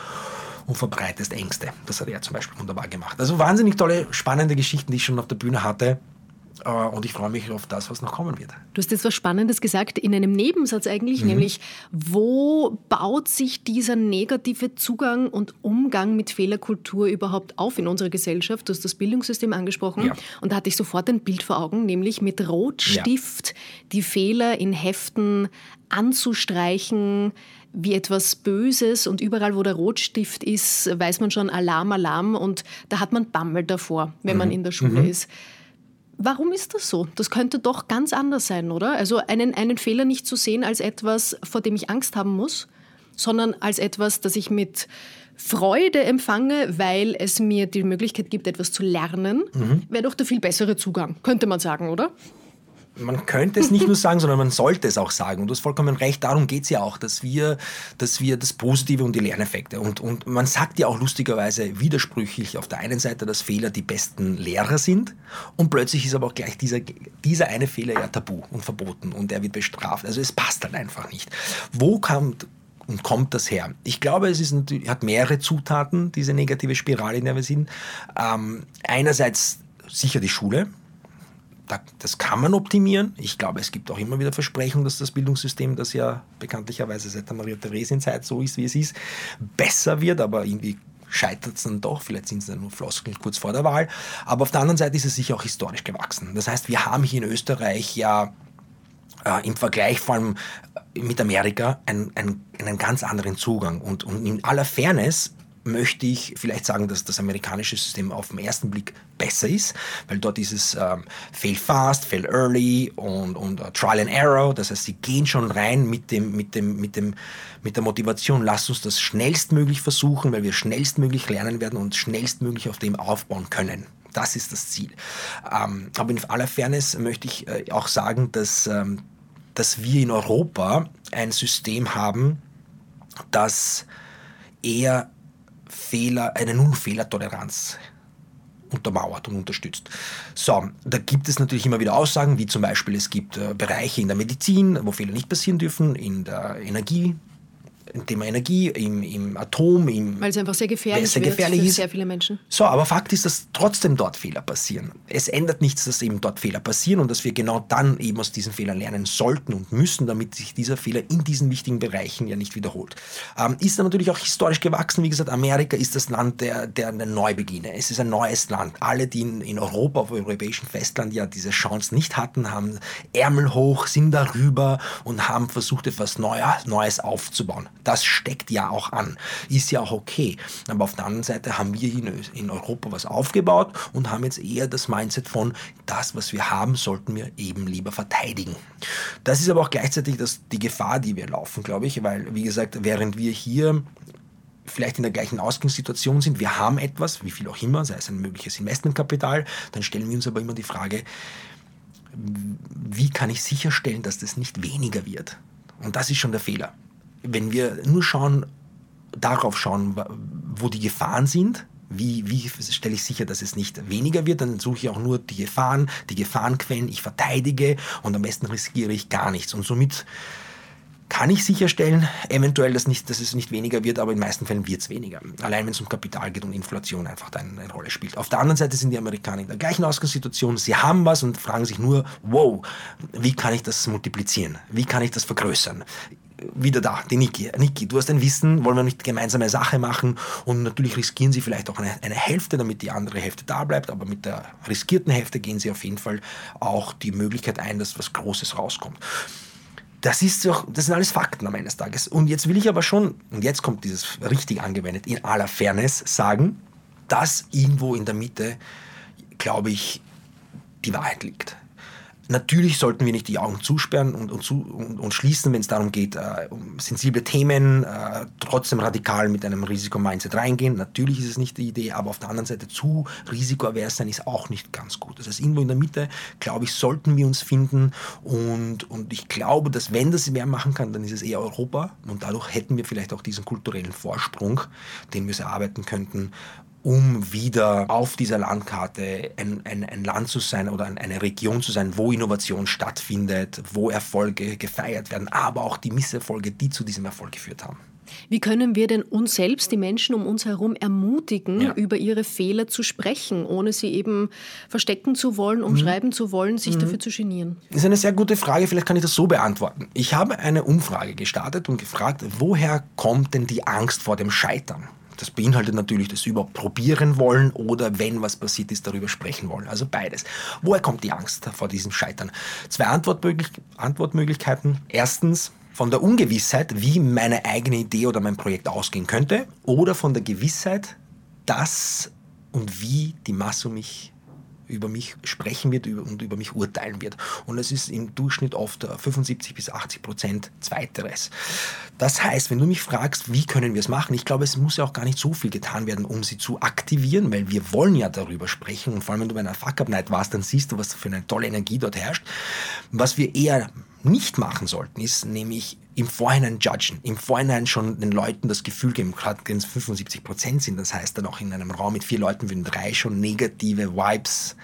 und verbreitest Ängste. Das hat er zum Beispiel wunderbar gemacht. Also wahnsinnig tolle, spannende Geschichten, die ich schon auf der Bühne hatte. Äh, und ich freue mich auf das, was noch kommen wird. Du hast jetzt was Spannendes gesagt, in einem Nebensatz eigentlich, mhm. nämlich wo baut sich dieser negative Zugang und Umgang mit Fehlerkultur überhaupt auf in unserer Gesellschaft? Du hast das Bildungssystem angesprochen ja. und da hatte ich sofort ein Bild vor Augen, nämlich mit Rotstift ja. die Fehler in Heften anzustreichen, wie etwas Böses und überall, wo der Rotstift ist, weiß man schon Alarm, Alarm und da hat man Bammel davor, wenn mhm. man in der Schule mhm. ist. Warum ist das so? Das könnte doch ganz anders sein, oder? Also einen, einen Fehler nicht zu sehen als etwas, vor dem ich Angst haben muss, sondern als etwas, das ich mit Freude empfange, weil es mir die Möglichkeit gibt, etwas zu lernen, mhm. wäre doch der viel bessere Zugang, könnte man sagen, oder? Man könnte es nicht nur sagen, sondern man sollte es auch sagen. Und du hast vollkommen recht, darum geht es ja auch, dass wir, dass wir das Positive und die Lerneffekte. Und, und man sagt ja auch lustigerweise widersprüchlich auf der einen Seite, dass Fehler die besten Lehrer sind und plötzlich ist aber auch gleich dieser, dieser eine Fehler ja tabu und verboten und er wird bestraft. Also es passt halt einfach nicht. Wo kommt und kommt das her? Ich glaube, es ist hat mehrere Zutaten, diese negative Spirale, in der wir sind. Ähm, einerseits sicher die Schule, das kann man optimieren. Ich glaube, es gibt auch immer wieder Versprechungen, dass das Bildungssystem, das ja bekanntlicherweise seit der Maria-Theresien-Zeit so ist, wie es ist, besser wird, aber irgendwie scheitert es dann doch. Vielleicht sind es dann nur Floskeln kurz vor der Wahl. Aber auf der anderen Seite ist es sicher auch historisch gewachsen. Das heißt, wir haben hier in Österreich ja äh, im Vergleich vor allem mit Amerika einen, einen, einen ganz anderen Zugang. Und, und in aller Fairness möchte ich vielleicht sagen, dass das amerikanische System auf den ersten Blick besser ist, weil dort ist es ähm, fail fast, fail early und, und uh, trial and error. Das heißt, sie gehen schon rein mit, dem, mit, dem, mit, dem, mit der Motivation, lass uns das schnellstmöglich versuchen, weil wir schnellstmöglich lernen werden und schnellstmöglich auf dem aufbauen können. Das ist das Ziel. Ähm, aber in aller Fairness möchte ich äh, auch sagen, dass, ähm, dass wir in Europa ein System haben, das eher Fehler, eine Nullfehlertoleranz untermauert und unterstützt. So, da gibt es natürlich immer wieder Aussagen, wie zum Beispiel es gibt äh, Bereiche in der Medizin, wo Fehler nicht passieren dürfen, in der Energie, Thema Energie, im, im Atom, im Weil es einfach sehr gefährlich, sehr gefährlich für sehr viele Menschen. So, aber Fakt ist, dass trotzdem dort Fehler passieren. Es ändert nichts, dass eben dort Fehler passieren und dass wir genau dann eben aus diesen Fehlern lernen sollten und müssen, damit sich dieser Fehler in diesen wichtigen Bereichen ja nicht wiederholt. Ähm, ist dann natürlich auch historisch gewachsen. Wie gesagt, Amerika ist das Land der, der, der Neubeginne. Es ist ein neues Land. Alle, die in, in Europa, auf europäischem Festland ja diese Chance nicht hatten, haben Ärmel hoch, sind darüber und haben versucht, etwas Neues aufzubauen. Das steckt ja auch an. Ist ja auch okay. Aber auf der anderen Seite haben wir in Europa was aufgebaut und haben jetzt eher das Mindset von, das, was wir haben, sollten wir eben lieber verteidigen. Das ist aber auch gleichzeitig das, die Gefahr, die wir laufen, glaube ich, weil, wie gesagt, während wir hier vielleicht in der gleichen Ausgangssituation sind, wir haben etwas, wie viel auch immer, sei es ein mögliches Investmentkapital, dann stellen wir uns aber immer die Frage, wie kann ich sicherstellen, dass das nicht weniger wird? Und das ist schon der Fehler wenn wir nur schauen, darauf schauen, wo die Gefahren sind, wie, wie stelle ich sicher, dass es nicht weniger wird, dann suche ich auch nur die Gefahren, die Gefahrenquellen, ich verteidige und am besten riskiere ich gar nichts. Und somit kann ich sicherstellen, eventuell, dass, nicht, dass es nicht weniger wird, aber in den meisten Fällen wird es weniger. Allein wenn es um Kapital geht und Inflation einfach da eine, eine, Rolle spielt. Auf der anderen Seite sind die Amerikaner in der gleichen Ausgangssituation. Sie haben was und fragen sich nur, wow, wie kann ich das multiplizieren? Wie kann ich das vergrößern? Wieder da, die Niki. Niki, du hast ein Wissen, wollen wir nicht gemeinsame Sache machen und natürlich riskieren sie vielleicht auch eine, eine Hälfte, damit die andere Hälfte da bleibt, aber mit der riskierten Hälfte gehen sie auf jeden Fall auch die Möglichkeit ein, dass was Großes rauskommt. Das, ist doch, das sind alles Fakten am Ende des Tages. Und jetzt will ich aber schon, und jetzt kommt dieses richtig angewendet, in aller Fairness sagen, dass irgendwo in der Mitte, glaube ich, die Wahrheit liegt. Natürlich sollten wir nicht die Augen zusperren und, und, zu, und, und schließen, wenn es darum geht, äh, um sensible Themen äh, trotzdem radikal mit einem Risikomindset reingehen. Natürlich ist es nicht die Idee, aber auf der anderen Seite zu risikoavers sein ist auch nicht ganz gut. Das heißt, irgendwo in der Mitte, glaube ich, sollten wir uns finden und, und ich glaube, dass wenn das wer machen kann, dann ist es eher Europa und dadurch hätten wir vielleicht auch diesen kulturellen Vorsprung, den wir erarbeiten könnten, um wieder auf dieser Landkarte ein, ein, ein Land zu sein oder eine Region zu sein, wo Innovation stattfindet, wo Erfolge gefeiert werden, aber auch die Misserfolge, die zu diesem Erfolg geführt haben. Wie können wir denn uns selbst, die Menschen um uns herum, ermutigen, ja. über ihre Fehler zu sprechen, ohne sie eben verstecken zu wollen, umschreiben mhm. zu wollen, sich mhm. dafür zu genieren? Das ist eine sehr gute Frage, vielleicht kann ich das so beantworten. Ich habe eine Umfrage gestartet und gefragt, woher kommt denn die Angst vor dem Scheitern? Das beinhaltet natürlich das überhaupt probieren wollen oder wenn was passiert ist, darüber sprechen wollen. Also beides. Woher kommt die Angst vor diesem Scheitern? Zwei Antwortmöglich Antwortmöglichkeiten. Erstens von der Ungewissheit, wie meine eigene Idee oder mein Projekt ausgehen könnte oder von der Gewissheit, dass und wie die Masse mich über mich sprechen wird und über mich urteilen wird. Und es ist im Durchschnitt oft 75 bis 80 Prozent Zweiteres. Das heißt, wenn du mich fragst, wie können wir es machen, ich glaube, es muss ja auch gar nicht so viel getan werden, um sie zu aktivieren, weil wir wollen ja darüber sprechen. Und vor allem, wenn du bei einer Fuck-Up-Night warst, dann siehst du, was für eine tolle Energie dort herrscht. Was wir eher nicht machen sollten, ist nämlich im Vorhinein judgen, im Vorhinein schon den Leuten das Gefühl geben, gerade wenn es 75 Prozent sind, das heißt dann auch in einem Raum mit vier Leuten würden drei schon negative Vibes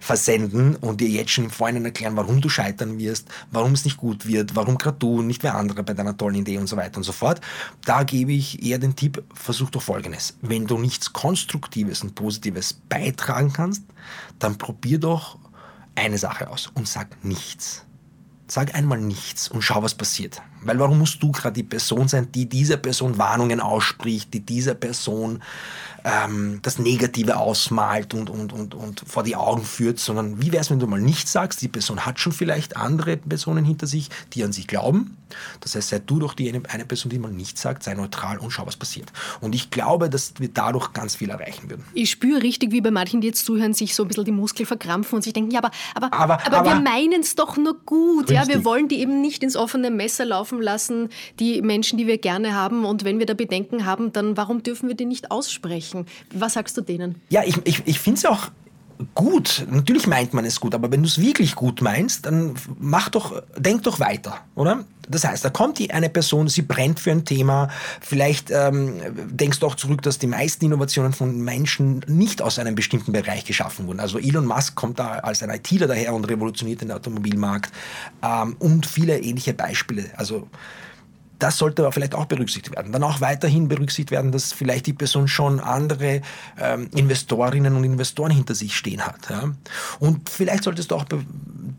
versenden und dir jetzt schon im Vorhinein erklären, warum du scheitern wirst, warum es nicht gut wird, warum gerade du, nicht wer andere bei deiner tollen Idee und so weiter und so fort. Da gebe ich eher den Tipp, versuch doch Folgendes. Wenn du nichts Konstruktives und Positives beitragen kannst, dann probier doch eine Sache aus und sag nichts. Sag einmal nichts und schau, was passiert. Weil warum musst du gerade die Person sein, die dieser Person Warnungen ausspricht, die dieser Person ähm, das Negative ausmalt und, und, und, und vor die Augen führt, sondern wie wäre es, wenn du mal nichts sagst? Die Person hat schon vielleicht andere Personen hinter sich, die an sich glauben. Das heißt, sei du doch die eine, eine Person, die mal nichts sagt, sei neutral und schau, was passiert. Und ich glaube, dass wir dadurch ganz viel erreichen würden. Ich spüre richtig, wie bei manchen, die jetzt zuhören, sich so ein bisschen die Muskeln verkrampfen und sich denken, ja, aber, aber, aber, aber, aber wir meinen es doch nur gut. Ja, wir wollen die eben nicht ins offene Messer laufen lassen, die Menschen, die wir gerne haben. Und wenn wir da Bedenken haben, dann warum dürfen wir die nicht aussprechen? Sprechen. Was sagst du denen? Ja, ich, ich, ich finde es auch gut. Natürlich meint man es gut, aber wenn du es wirklich gut meinst, dann mach doch, denk doch weiter, oder? Das heißt, da kommt die eine Person, sie brennt für ein Thema. Vielleicht ähm, denkst du auch zurück, dass die meisten Innovationen von Menschen nicht aus einem bestimmten Bereich geschaffen wurden. Also Elon Musk kommt da als ein ITler daher und revolutioniert den Automobilmarkt ähm, und viele ähnliche Beispiele. Also das sollte aber vielleicht auch berücksichtigt werden. Dann auch weiterhin berücksichtigt werden, dass vielleicht die Person schon andere ähm, Investorinnen und Investoren hinter sich stehen hat. Ja? Und vielleicht solltest du auch be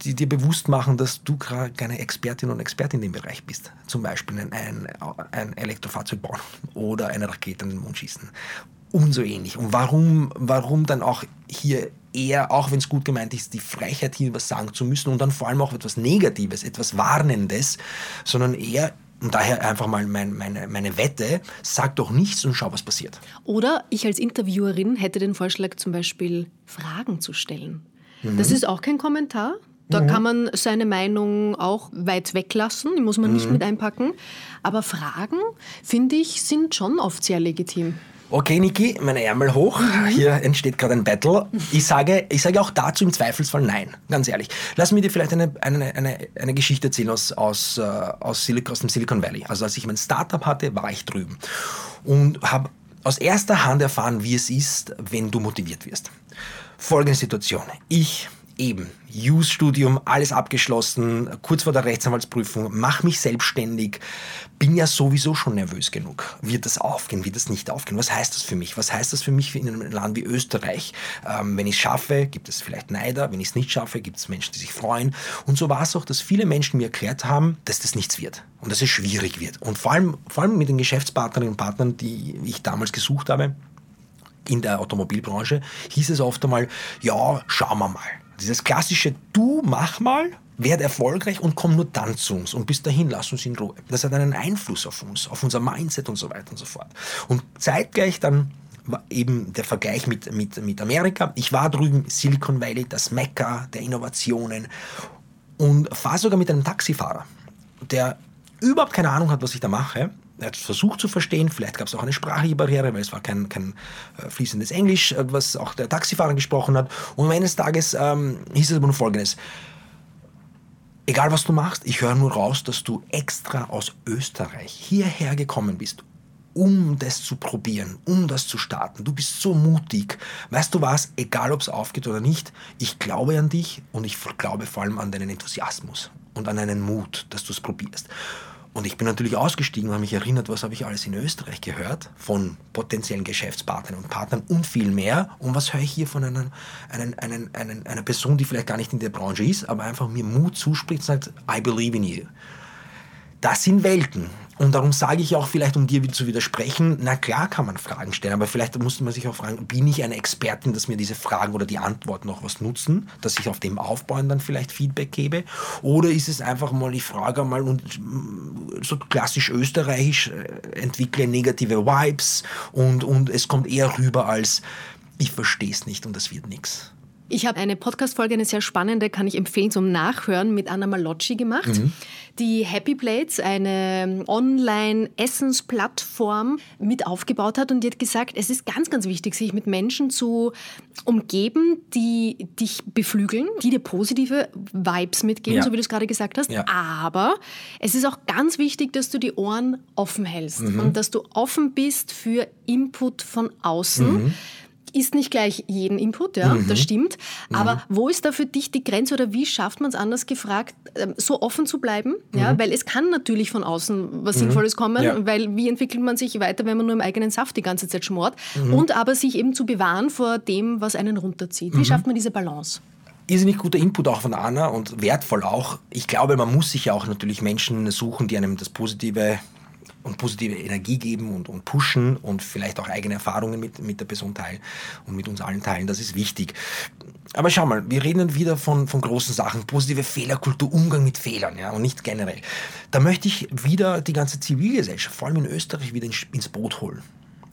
dir bewusst machen, dass du gerade keine Expertin und Expertin in dem Bereich bist. Zum Beispiel ein, ein, ein Elektrofahrzeug bauen oder eine Rakete in den Mond schießen. Und so ähnlich. Und warum, warum dann auch hier eher, auch wenn es gut gemeint ist, die Freiheit hier was sagen zu müssen und dann vor allem auch etwas Negatives, etwas Warnendes, sondern eher und daher einfach mal mein, meine, meine Wette, sag doch nichts und schau, was passiert. Oder ich als Interviewerin hätte den Vorschlag zum Beispiel Fragen zu stellen. Mhm. Das ist auch kein Kommentar. Da mhm. kann man seine Meinung auch weit weglassen, die muss man mhm. nicht mit einpacken. Aber Fragen, finde ich, sind schon oft sehr legitim. Okay, Niki, meine Ärmel hoch. Hier entsteht gerade ein Battle. Ich sage, ich sage auch dazu im Zweifelsfall nein, ganz ehrlich. Lass mir dir vielleicht eine, eine, eine, eine Geschichte erzählen aus, aus, äh, aus, Silicon, aus dem Silicon Valley. Also als ich mein Startup hatte, war ich drüben und habe aus erster Hand erfahren, wie es ist, wenn du motiviert wirst. Folgende Situation. Ich eben, Use-Studium, alles abgeschlossen, kurz vor der Rechtsanwaltsprüfung, mach mich selbstständig, bin ja sowieso schon nervös genug. Wird das aufgehen, wird das nicht aufgehen? Was heißt das für mich? Was heißt das für mich in einem Land wie Österreich? Ähm, wenn ich es schaffe, gibt es vielleicht Neider, wenn ich es nicht schaffe, gibt es Menschen, die sich freuen. Und so war es auch, dass viele Menschen mir erklärt haben, dass das nichts wird und dass es schwierig wird. Und vor allem, vor allem mit den Geschäftspartnerinnen und Partnern, die ich damals gesucht habe, in der Automobilbranche, hieß es oft einmal, ja, schauen wir mal. Dieses klassische Du mach mal, werd erfolgreich und komm nur dann zu uns. Und bis dahin lass uns in Ruhe. Das hat einen Einfluss auf uns, auf unser Mindset und so weiter und so fort. Und zeitgleich dann eben der Vergleich mit, mit, mit Amerika. Ich war drüben, Silicon Valley, das Mekka der Innovationen und fahre sogar mit einem Taxifahrer, der überhaupt keine Ahnung hat, was ich da mache er hat versucht zu verstehen, vielleicht gab es auch eine sprachliche Barriere, weil es war kein, kein äh, fließendes Englisch, äh, was auch der Taxifahrer gesprochen hat. Und eines Tages ähm, hieß es aber nur Folgendes. Egal was du machst, ich höre nur raus, dass du extra aus Österreich hierher gekommen bist, um das zu probieren, um das zu starten. Du bist so mutig. Weißt du was, egal ob es aufgeht oder nicht, ich glaube an dich und ich glaube vor allem an deinen Enthusiasmus und an deinen Mut, dass du es probierst. Und ich bin natürlich ausgestiegen und habe mich erinnert, was habe ich alles in Österreich gehört von potenziellen Geschäftspartnern und Partnern und viel mehr. Und was höre ich hier von einer, einer, einer, einer, einer Person, die vielleicht gar nicht in der Branche ist, aber einfach mir Mut zuspricht und sagt, I believe in you. Das sind Welten. Und darum sage ich auch vielleicht, um dir zu widersprechen, na klar kann man Fragen stellen, aber vielleicht musste man sich auch fragen, bin ich eine Expertin, dass mir diese Fragen oder die Antworten noch was nutzen, dass ich auf dem aufbauen dann vielleicht Feedback gebe? Oder ist es einfach mal, ich frage mal und mm, so klassisch österreichisch, äh, entwickle negative Vibes und, und es kommt eher rüber als, ich verstehe es nicht und das wird nichts. Ich habe eine Podcast-Folge, eine sehr spannende, kann ich empfehlen zum Nachhören, mit Anna Malocci gemacht, mhm. die Happy Plates, eine Online-Essensplattform, mit aufgebaut hat. Und die hat gesagt, es ist ganz, ganz wichtig, sich mit Menschen zu umgeben, die dich beflügeln, die dir positive Vibes mitgeben, ja. so wie du es gerade gesagt hast. Ja. Aber es ist auch ganz wichtig, dass du die Ohren offen hältst mhm. und dass du offen bist für Input von außen. Mhm ist nicht gleich jeden Input, ja, mhm. das stimmt. Aber mhm. wo ist da für dich die Grenze oder wie schafft man es anders gefragt, ähm, so offen zu bleiben? Ja, mhm. weil es kann natürlich von außen was mhm. Sinnvolles kommen, ja. weil wie entwickelt man sich weiter, wenn man nur im eigenen Saft die ganze Zeit schmort? Mhm. Und aber sich eben zu bewahren vor dem, was einen runterzieht. Wie mhm. schafft man diese Balance? irrsinnig guter Input auch von Anna und wertvoll auch. Ich glaube, man muss sich ja auch natürlich Menschen suchen, die einem das Positive und positive Energie geben und, und pushen und vielleicht auch eigene Erfahrungen mit, mit der Person teilen und mit uns allen teilen. Das ist wichtig. Aber schau mal, wir reden wieder von, von großen Sachen, positive Fehlerkultur, Umgang mit Fehlern ja, und nicht generell. Da möchte ich wieder die ganze Zivilgesellschaft, vor allem in Österreich, wieder ins, Boot holen.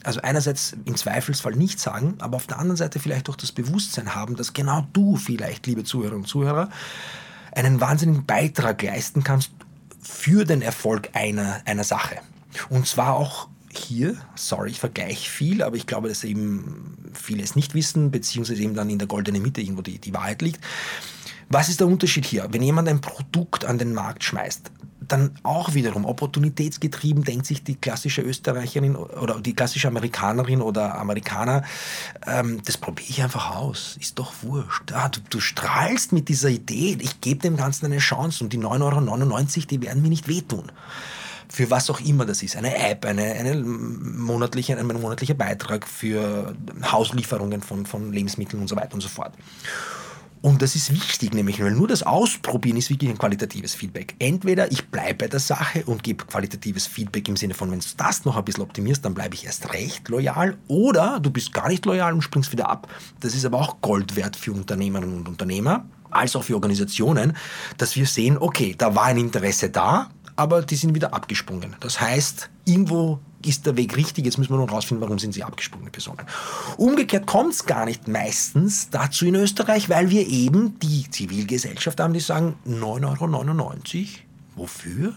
Also einerseits im Zweifelsfall nicht sagen, aber auf der anderen Seite vielleicht auch das Bewusstsein haben, dass genau du vielleicht, liebe Zuhörerinnen und Zuhörer, einen wahnsinnigen Beitrag leisten kannst für den Erfolg einer, einer Sache. Und zwar auch hier, sorry, ich vergleiche viel, aber ich glaube, dass eben viele es nicht wissen, beziehungsweise eben dann in der goldenen Mitte irgendwo die, die Wahrheit liegt. Was ist der Unterschied hier? Wenn jemand ein Produkt an den Markt schmeißt, dann auch wiederum opportunitätsgetrieben denkt sich die klassische Österreicherin oder die klassische Amerikanerin oder Amerikaner, ähm, das probiere ich einfach aus, ist doch wurscht. Ah, du, du, strahlst mit dieser Idee, ich gebe dem Ganzen eine Chance und die 9,99 Euro, die werden mir nicht wehtun für was auch immer das ist. Eine App, eine, eine monatliche, ein monatlicher Beitrag für Hauslieferungen von, von Lebensmitteln und so weiter und so fort. Und das ist wichtig, nämlich, weil nur das Ausprobieren ist wirklich ein qualitatives Feedback. Entweder ich bleibe bei der Sache und gebe qualitatives Feedback im Sinne von, wenn du das noch ein bisschen optimierst, dann bleibe ich erst recht loyal. Oder du bist gar nicht loyal und springst wieder ab. Das ist aber auch Gold wert für Unternehmerinnen und Unternehmer, als auch für Organisationen, dass wir sehen, okay, da war ein Interesse da, aber die sind wieder abgesprungen. Das heißt, irgendwo ist der Weg richtig, jetzt müssen wir noch rausfinden, warum sind sie abgesprungene Personen. Umgekehrt kommt es gar nicht meistens dazu in Österreich, weil wir eben die Zivilgesellschaft haben, die sagen, 9,99 Euro, wofür?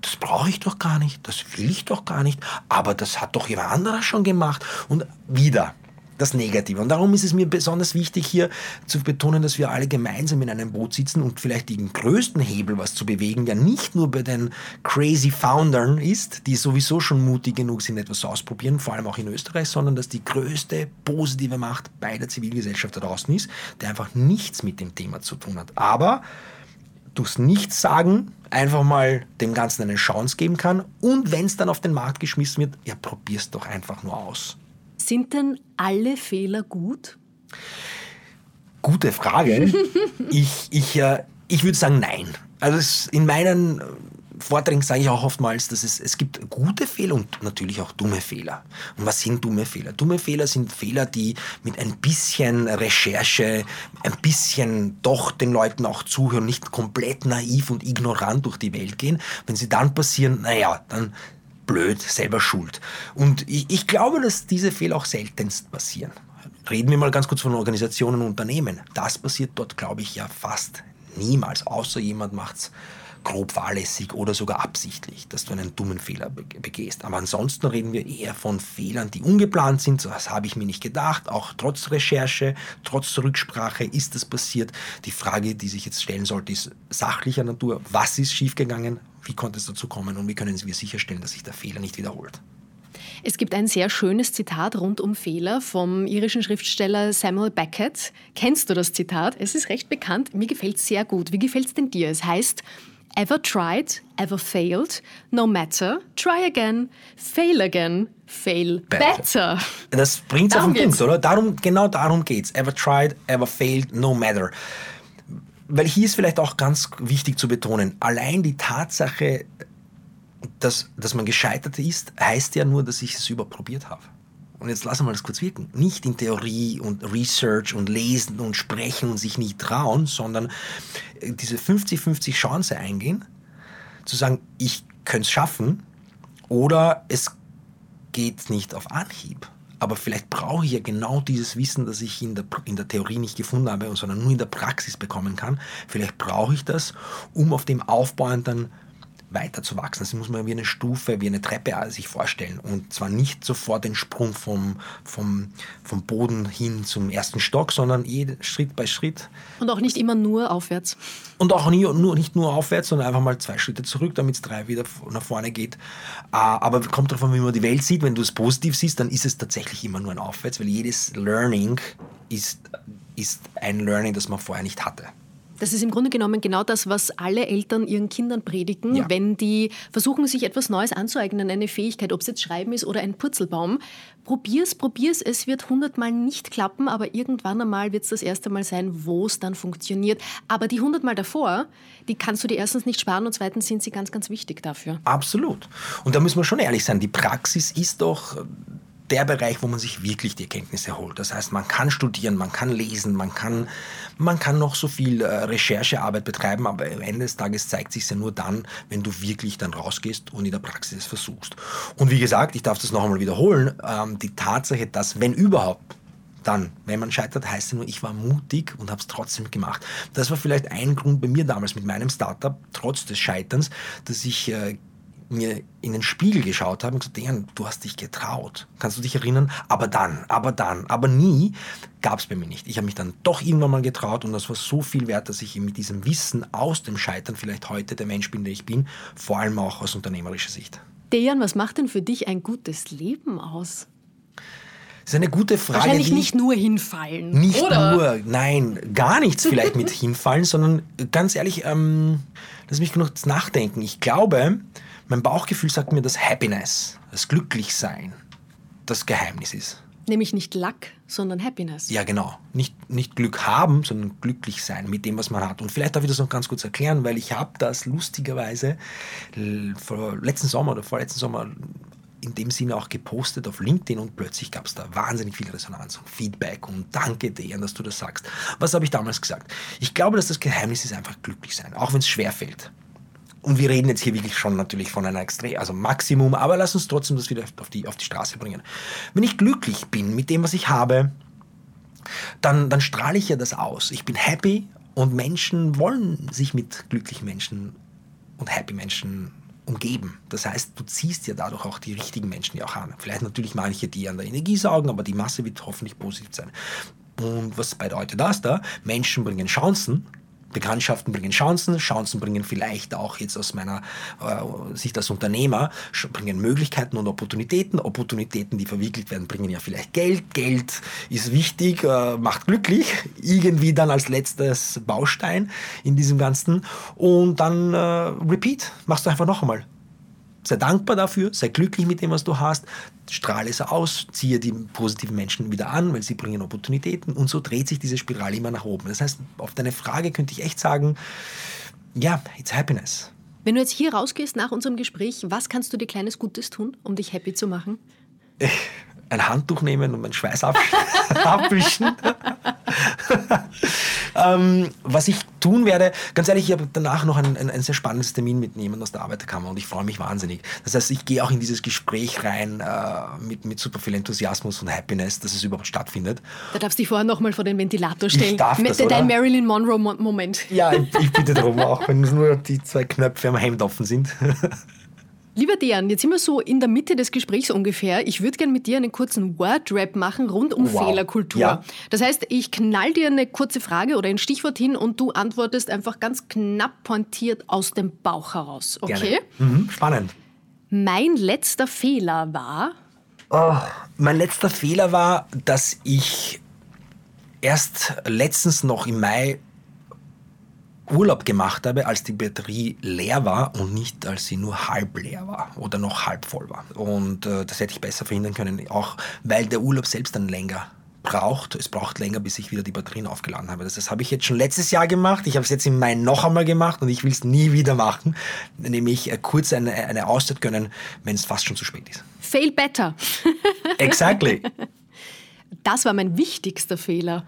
Das brauche ich doch gar nicht, das will ich doch gar nicht, aber das hat doch jemand anderer schon gemacht. Und wieder, das Negative. Und darum ist es mir besonders wichtig, hier zu betonen, dass wir alle gemeinsam in einem Boot sitzen und vielleicht den größten Hebel, was zu bewegen, ja nicht nur bei den crazy Foundern ist, die sowieso schon mutig genug sind, etwas ausprobieren, vor allem auch in Österreich, sondern dass die größte positive Macht bei der Zivilgesellschaft da draußen ist, der einfach nichts mit dem Thema zu tun hat. Aber durchs Nichts sagen einfach mal dem Ganzen eine Chance geben kann und wenn es dann auf den Markt geschmissen wird, ja, probier's doch einfach nur aus. Sind denn alle Fehler gut? Gute Frage. <laughs> ich ich, äh, ich würde sagen, nein. Also in meinen Vorträgen sage ich auch oftmals, dass es, es gibt gute Fehler und natürlich auch dumme Fehler. Und was sind dumme Fehler? Dumme Fehler sind Fehler, die mit ein bisschen Recherche, ein bisschen doch den Leuten auch zuhören, nicht komplett naiv und ignorant durch die Welt gehen. Wenn sie dann passieren, naja, dann blöd, selber schuld. Und ich, ich glaube, dass diese Fehler auch seltenst passieren. Reden wir mal ganz kurz von Organisationen und Unternehmen. Das passiert dort, glaube ich, ja fast niemals, außer jemand macht es grob fahrlässig oder sogar absichtlich, dass du einen dummen Fehler begehst. Aber ansonsten reden wir eher von Fehlern, die ungeplant sind. Das habe ich mir nicht gedacht. Auch trotz Recherche, trotz Rücksprache ist das passiert. Die Frage, die sich jetzt stellen sollte, ist sachlicher Natur. Was ist schiefgegangen? Wie konnte es dazu kommen? Und wie können wir sicherstellen, dass sich der Fehler nicht wiederholt? Es gibt ein sehr schönes Zitat rund um Fehler vom irischen Schriftsteller Samuel Beckett. Kennst du das Zitat? Es ist recht bekannt. Mir gefällt es sehr gut. Wie gefällt es denn dir? Es heißt, Ever tried, ever failed, no matter, try again, fail again, fail better. Das bringt es auf den Punkt, oder? Darum, genau darum geht's. Ever tried, ever failed, no matter. Weil hier ist vielleicht auch ganz wichtig zu betonen, allein die Tatsache, dass, dass man gescheitert ist, heißt ja nur, dass ich es überprobiert habe und jetzt lassen wir das kurz wirken, nicht in Theorie und Research und Lesen und Sprechen und sich nicht trauen, sondern äh, diese 50-50 Chance eingehen, zu sagen, ich könnte es schaffen oder es geht nicht auf Anhieb. Aber vielleicht brauche ich ja genau dieses Wissen, das ich in der, in der Theorie nicht gefunden habe, sondern nur in der Praxis bekommen kann. Vielleicht brauche ich das, um auf dem aufbauenden weiter zu wachsen. Das muss man wie eine Stufe, wie eine Treppe sich vorstellen. Und zwar nicht sofort den Sprung vom, vom, vom Boden hin zum ersten Stock, sondern Schritt bei Schritt. Und auch nicht immer nur aufwärts. Und auch nie, nur, nicht nur aufwärts, sondern einfach mal zwei Schritte zurück, damit es drei wieder nach vorne geht. Ah, aber kommt darauf an, wie man die Welt sieht. Wenn du es positiv siehst, dann ist es tatsächlich immer nur ein Aufwärts, weil jedes Learning ist, ist ein Learning, das man vorher nicht hatte. Das ist im Grunde genommen genau das, was alle Eltern ihren Kindern predigen, ja. wenn die versuchen, sich etwas Neues anzueignen, eine Fähigkeit, ob es jetzt Schreiben ist oder ein Purzelbaum. Probier's, probier's, es wird hundertmal nicht klappen, aber irgendwann einmal wird es das erste Mal sein, wo es dann funktioniert. Aber die hundertmal davor, die kannst du dir erstens nicht sparen und zweitens sind sie ganz, ganz wichtig dafür. Absolut. Und da müssen wir schon ehrlich sein, die Praxis ist doch der Bereich, wo man sich wirklich die Erkenntnisse holt. Das heißt, man kann studieren, man kann lesen, man kann, man kann noch so viel äh, Recherchearbeit betreiben, aber am Ende des Tages zeigt sich ja nur dann, wenn du wirklich dann rausgehst und in der Praxis es versuchst. Und wie gesagt, ich darf das noch einmal wiederholen, ähm, die Tatsache, dass, wenn überhaupt, dann, wenn man scheitert, heißt ja nur, ich war mutig und habe es trotzdem gemacht. Das war vielleicht ein Grund bei mir damals mit meinem Startup, trotz des Scheiterns, dass ich äh, mir in den Spiegel geschaut habe und gesagt, Dejan, du hast dich getraut. Kannst du dich erinnern? Aber dann, aber dann, aber nie gab es bei mir nicht. Ich habe mich dann doch irgendwann mal getraut und das war so viel wert, dass ich mit diesem Wissen aus dem Scheitern vielleicht heute der Mensch bin, der ich bin, vor allem auch aus unternehmerischer Sicht. Dejan, was macht denn für dich ein gutes Leben aus? Das ist eine gute Frage. Wahrscheinlich nicht nur hinfallen. Nicht oder? nur, nein, gar nichts vielleicht mit <laughs> hinfallen, sondern ganz ehrlich, ähm, lass mich noch nachdenken. Ich glaube, mein Bauchgefühl sagt mir, dass Happiness, das Glücklichsein, das Geheimnis ist. Nämlich nicht Luck, sondern Happiness. Ja, genau. Nicht, nicht Glück haben, sondern glücklich sein mit dem, was man hat. Und vielleicht darf ich das noch ganz kurz erklären, weil ich habe das lustigerweise vor letzten Sommer oder vorletzten Sommer in dem Sinne auch gepostet auf LinkedIn und plötzlich gab es da wahnsinnig viel Resonanz und Feedback und danke dir, dass du das sagst. Was habe ich damals gesagt? Ich glaube, dass das Geheimnis ist einfach glücklich sein, auch wenn es schwer fällt. Und wir reden jetzt hier wirklich schon natürlich von einer Extrem, also Maximum, aber lass uns trotzdem das wieder auf die, auf die Straße bringen. Wenn ich glücklich bin mit dem, was ich habe, dann, dann strahle ich ja das aus. Ich bin happy und Menschen wollen sich mit glücklichen Menschen und happy Menschen umgeben. Das heißt, du ziehst ja dadurch auch die richtigen Menschen ja auch an. Vielleicht natürlich manche, die an der Energie saugen, aber die Masse wird hoffentlich positiv sein. Und was bedeutet das da? Menschen bringen Chancen, Bekanntschaften bringen Chancen, Chancen bringen vielleicht auch jetzt aus meiner äh, Sicht als Unternehmer, bringen Möglichkeiten und Opportunitäten. Opportunitäten, die verwickelt werden, bringen ja vielleicht Geld. Geld ist wichtig, äh, macht glücklich, irgendwie dann als letztes Baustein in diesem Ganzen. Und dann äh, repeat, machst du einfach noch einmal. Sei dankbar dafür, sei glücklich mit dem, was du hast, strahle es aus, ziehe die positiven Menschen wieder an, weil sie bringen Opportunitäten und so dreht sich diese Spirale immer nach oben. Das heißt, auf deine Frage könnte ich echt sagen, ja, it's happiness. Wenn du jetzt hier rausgehst nach unserem Gespräch, was kannst du dir kleines Gutes tun, um dich happy zu machen? <laughs> Ein Handtuch nehmen und meinen Schweiß <laughs> abwischen. <laughs> ähm, was ich tun werde, ganz ehrlich, ich habe danach noch ein, ein, ein, sehr spannendes Termin mit jemandem aus der Arbeiterkammer und ich freue mich wahnsinnig. Das heißt, ich gehe auch in dieses Gespräch rein äh, mit, mit super viel Enthusiasmus und Happiness, dass es überhaupt stattfindet. Da darfst du dich vorher nochmal vor den Ventilator stellen. Ich darf das, Dein Marilyn Monroe-Moment. Ja, ich, ich bitte darum, auch wenn nur die zwei Knöpfe am Hemd offen sind. <laughs> Lieber Dejan, jetzt sind wir so in der Mitte des Gesprächs ungefähr. Ich würde gerne mit dir einen kurzen Word-Rap machen rund um wow. Fehlerkultur. Ja. Das heißt, ich knall dir eine kurze Frage oder ein Stichwort hin und du antwortest einfach ganz knapp pointiert aus dem Bauch heraus. Okay? Mhm, spannend. Mein letzter Fehler war. Oh, mein letzter Fehler war, dass ich erst letztens noch im Mai Urlaub gemacht habe, als die Batterie leer war und nicht, als sie nur halb leer war oder noch halb voll war. Und äh, das hätte ich besser verhindern können, auch weil der Urlaub selbst dann länger braucht. Es braucht länger, bis ich wieder die Batterien aufgeladen habe. Das, das habe ich jetzt schon letztes Jahr gemacht. Ich habe es jetzt im Mai noch einmal gemacht und ich will es nie wieder machen. Nämlich äh, kurz eine, eine Auszeit gönnen, wenn es fast schon zu spät ist. Fail better. exactly. <laughs> Das war mein wichtigster Fehler.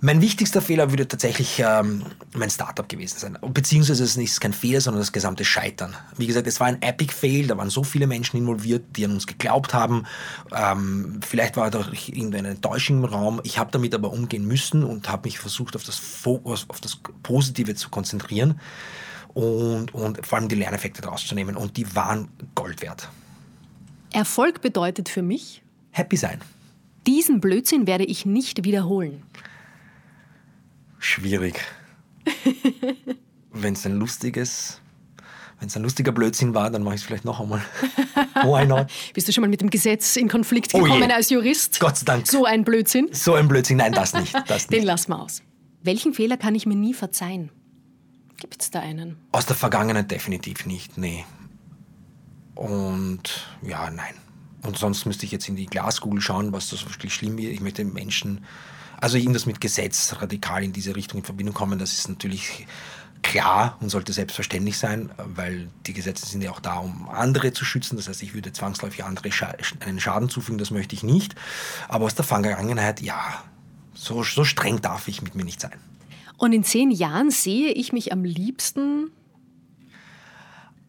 Mein wichtigster Fehler würde tatsächlich ähm, mein Startup gewesen sein. Beziehungsweise es ist kein Fehler, sondern das gesamte Scheitern. Wie gesagt, es war ein Epic Fail, da waren so viele Menschen involviert, die an uns geglaubt haben. Ähm, vielleicht war da irgendeine Enttäuschung im Raum. Ich habe damit aber umgehen müssen und habe mich versucht, auf das, Fokus, auf das Positive zu konzentrieren und, und vor allem die Lerneffekte daraus zu nehmen. Und die waren Gold wert. Erfolg bedeutet für mich? Happy sein. Diesen Blödsinn werde ich nicht wiederholen. Schwierig. <laughs> wenn es ein lustiges, wenn es ein lustiger Blödsinn war, dann mache ich es vielleicht noch einmal. <laughs> Why not? Bist du schon mal mit dem Gesetz in Konflikt oh gekommen oh als Jurist? Gott sei Dank. So ein Blödsinn? So ein Blödsinn, nein, das nicht. <laughs> Das nicht. Den lassen wir aus. Welchen Fehler kann ich mir nie verzeihen? Gibt es da einen? Aus der Vergangenheit definitiv nicht, nee. Und ja, nein. Und sonst müsste ich jetzt in die Glaskugel schauen, was das wirklich schlimm ist. Ich möchte Menschen also irgendwas mit Gesetz radikal in diese Richtung in Verbindung kommen, das ist natürlich klar und sollte selbstverständlich sein, weil die Gesetze sind ja auch da, um andere zu schützen. Das heißt, ich würde zwangsläufig andere Scha einen Schaden zufügen, das möchte ich nicht. Aber aus der Vergangenheit, ja, so, so streng darf ich mit mir nicht sein. Und in zehn Jahren sehe ich mich am liebsten?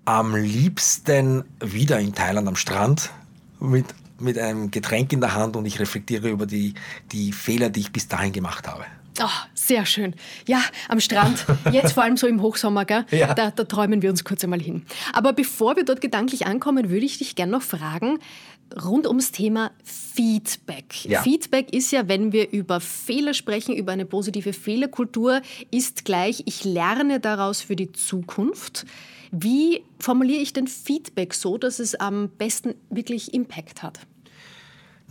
Am liebsten wieder in Thailand am Strand mit mit einem Getränk in der Hand und ich reflektiere über die, die Fehler, die ich bis dahin gemacht habe. Oh, sehr schön. Ja, am Strand, jetzt vor allem so im Hochsommer, gell? Ja. Da, da träumen wir uns kurz einmal hin. Aber bevor wir dort gedanklich ankommen, würde ich dich gerne noch fragen, rund ums Thema Feedback. Ja. Feedback ist ja, wenn wir über Fehler sprechen, über eine positive Fehlerkultur, ist gleich, ich lerne daraus für die Zukunft. Wie formuliere ich denn Feedback so, dass es am besten wirklich Impact hat?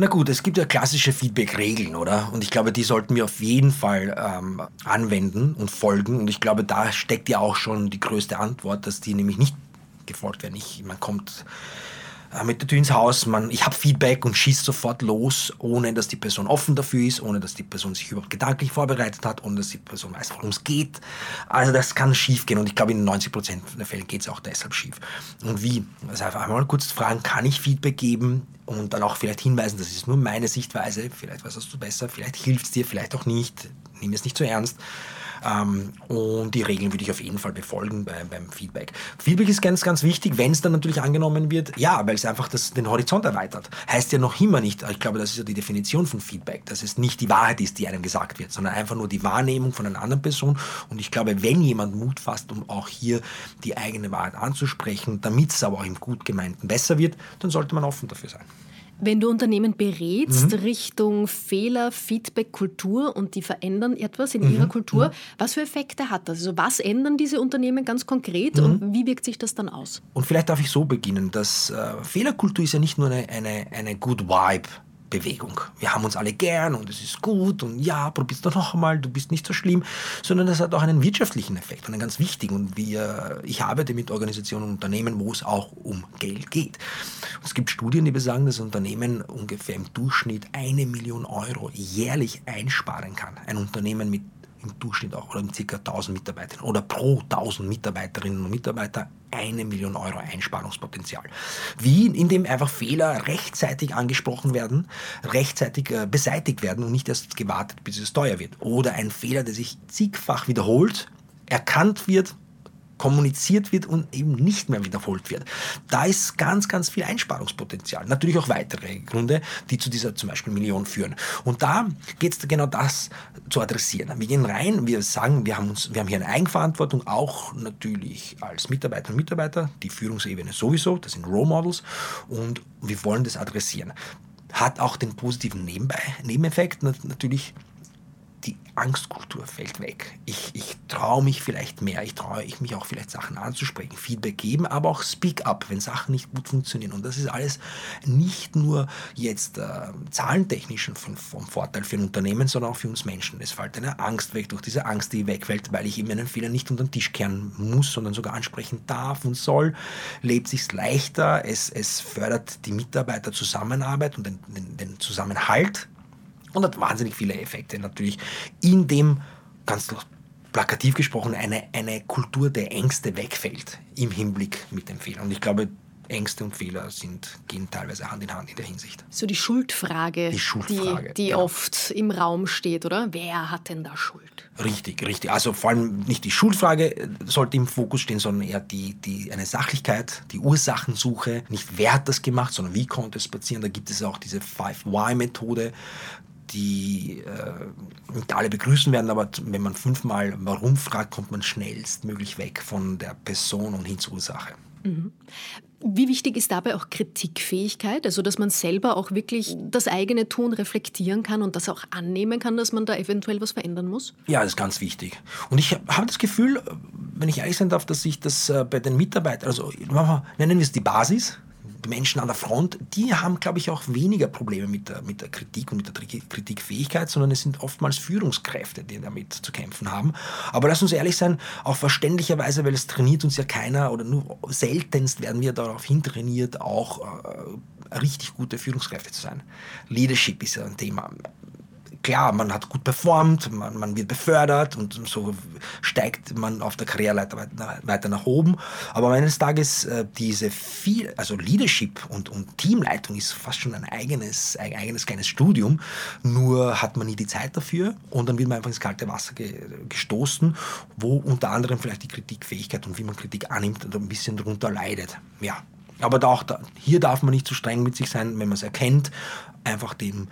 Na gut, es gibt ja klassische Feedback-Regeln, oder? Und ich glaube, die sollten wir auf jeden Fall ähm, anwenden und folgen. Und ich glaube, da steckt ja auch schon die größte Antwort, dass die nämlich nicht gefolgt werden. Ich, man kommt mit der Tür ins Haus, man, ich habe Feedback und schießt sofort los, ohne dass die Person offen dafür ist, ohne dass die Person sich überhaupt gedanklich vorbereitet hat, ohne dass die Person weiß, worum es geht. Also das kann schief gehen und ich glaube, in 90% der Fälle geht es auch deshalb schief. Und wie? Also einfach einmal kurz fragen, kann ich Feedback geben und dann auch vielleicht hinweisen, das ist nur meine Sichtweise, vielleicht weißt du besser, vielleicht hilft es dir, vielleicht auch nicht, nimm es nicht zu ernst. Ähm, und die Regeln würde ich auf jeden Fall befolgen bei, beim Feedback. Feedback ist ganz, ganz wichtig, wenn es dann natürlich angenommen wird, ja, weil es einfach das, den Horizont erweitert. Heißt ja noch immer nicht, ich glaube, das ist ja die Definition von Feedback, dass es nicht die Wahrheit ist, die einem gesagt wird, sondern einfach nur die Wahrnehmung von einer anderen Person. Und ich glaube, wenn jemand Mut fasst, um auch hier die eigene Wahrheit anzusprechen, damit es aber auch im gut gemeinten besser wird, dann sollte man offen dafür sein. Wenn du Unternehmen berätst mhm. Richtung Fehler, Feedback, Kultur und die verändern etwas in mhm. ihrer Kultur, mhm. was für Effekte hat das? Also was ändern diese Unternehmen ganz konkret mhm. und wie wirkt sich das dann aus? Und vielleicht darf ich so beginnen, dass äh, Fehlerkultur ist ja nicht nur eine, eine, eine Good Vibe Bewegung. Wir haben uns alle gern und es ist gut und ja, probier's doch noch einmal, du bist nicht so schlimm, sondern das hat auch einen wirtschaftlichen Effekt, einen ganz wichtigen. Und wir, ich arbeite mit Organisationen und Unternehmen, wo es auch um Geld geht. Und es gibt Studien, die besagen, dass ein Unternehmen ungefähr im Durchschnitt eine Million Euro jährlich einsparen kann. Ein Unternehmen mit im Durchschnitt auch oder ca. 1000 Mitarbeitern oder pro 1000 Mitarbeiterinnen und Mitarbeiter eine Million Euro Einsparungspotenzial. Wie? Indem einfach Fehler rechtzeitig angesprochen werden, rechtzeitig äh, beseitigt werden und nicht erst gewartet, bis es teuer wird. Oder ein Fehler, der sich zigfach wiederholt, erkannt wird kommuniziert wird und eben nicht mehr wiederholt wird. Da ist ganz, ganz viel Einsparungspotenzial. Natürlich auch weitere Gründe, die zu dieser zum Beispiel Million führen. Und da geht es genau das zu adressieren. Wir gehen rein, wir sagen, wir haben, uns, wir haben hier eine Eigenverantwortung, auch natürlich als Mitarbeiter und Mitarbeiter, die Führungsebene sowieso, das sind Role Models und wir wollen das adressieren. Hat auch den positiven Nebeneffekt natürlich die Angstkultur fällt weg. Ich, ich traue mich vielleicht mehr, ich traue ich mich auch vielleicht Sachen anzusprechen, Feedback geben, aber auch Speak up, wenn Sachen nicht gut funktionieren. Und das ist alles nicht nur jetzt äh, zahlentechnisch von, vom Vorteil für ein Unternehmen, sondern auch für uns Menschen. Es fällt eine Angst weg, durch diese Angst, die wegfällt, weil ich eben einen Fehler nicht unter den Tisch kehren muss, sondern sogar ansprechen darf und soll, lebt sich leichter, es, es fördert die Mitarbeiterzusammenarbeit und den, den, den Zusammenhalt und hat wahnsinnig viele Effekte natürlich in dem, ganz plakativ gesprochen, eine, eine Kultur der Ängste wegfällt im Hinblick mit dem Fehler. Und ich glaube, Ängste und Fehler sind, gehen teilweise Hand in Hand in der Hinsicht. So die Schuldfrage, die, Schuldfrage, die, die ja. oft im Raum steht, oder? Wer hat denn da Schuld? Richtig, richtig. Also vor allem nicht die Schuldfrage sollte im Fokus stehen, sondern eher die, die, eine Sachlichkeit, die Ursachensuche. Nicht wer hat das gemacht, sondern wie konnte es passieren. Da gibt es auch diese 5-Y-Methode, die äh, nicht alle begrüßen werden, aber wenn man fünfmal warum fragt, kommt man schnellstmöglich weg von der Person und hin zur Ursache. Mhm. Wie wichtig ist dabei auch Kritikfähigkeit, also dass man selber auch wirklich das eigene Tun reflektieren kann und das auch annehmen kann, dass man da eventuell was verändern muss? Ja, das ist ganz wichtig. Und ich habe das Gefühl, wenn ich ehrlich sein darf, dass sich das äh, bei den Mitarbeitern, also nennen wir es die Basis, Menschen an der Front, die haben, glaube ich, auch weniger Probleme mit der, mit der Kritik und mit der Kritikfähigkeit, sondern es sind oftmals Führungskräfte, die damit zu kämpfen haben. Aber lass uns ehrlich sein, auch verständlicherweise, weil es trainiert uns ja keiner oder nur seltenst werden wir darauf hintrainiert, auch äh, richtig gute Führungskräfte zu sein. Leadership ist ja ein Thema klar, man hat gut performt, man, man, wird befördert und so steigt man auf der Karriereleiter weiter, nach oben. Aber eines Tages äh, diese viel, also Leadership und, und Teamleitung ist fast schon ein eigenes, ein eigenes kleines Studium. Nur hat man nie die Zeit dafür und dann wird man einfach ins kalte Wasser ge, gestoßen, wo unter anderem vielleicht die Kritikfähigkeit und wie man Kritik annimmt ein bisschen darunter leidet. Ja, aber da auch da, hier darf man nicht zu streng mit sich sein, wenn man es erkennt, einfach dem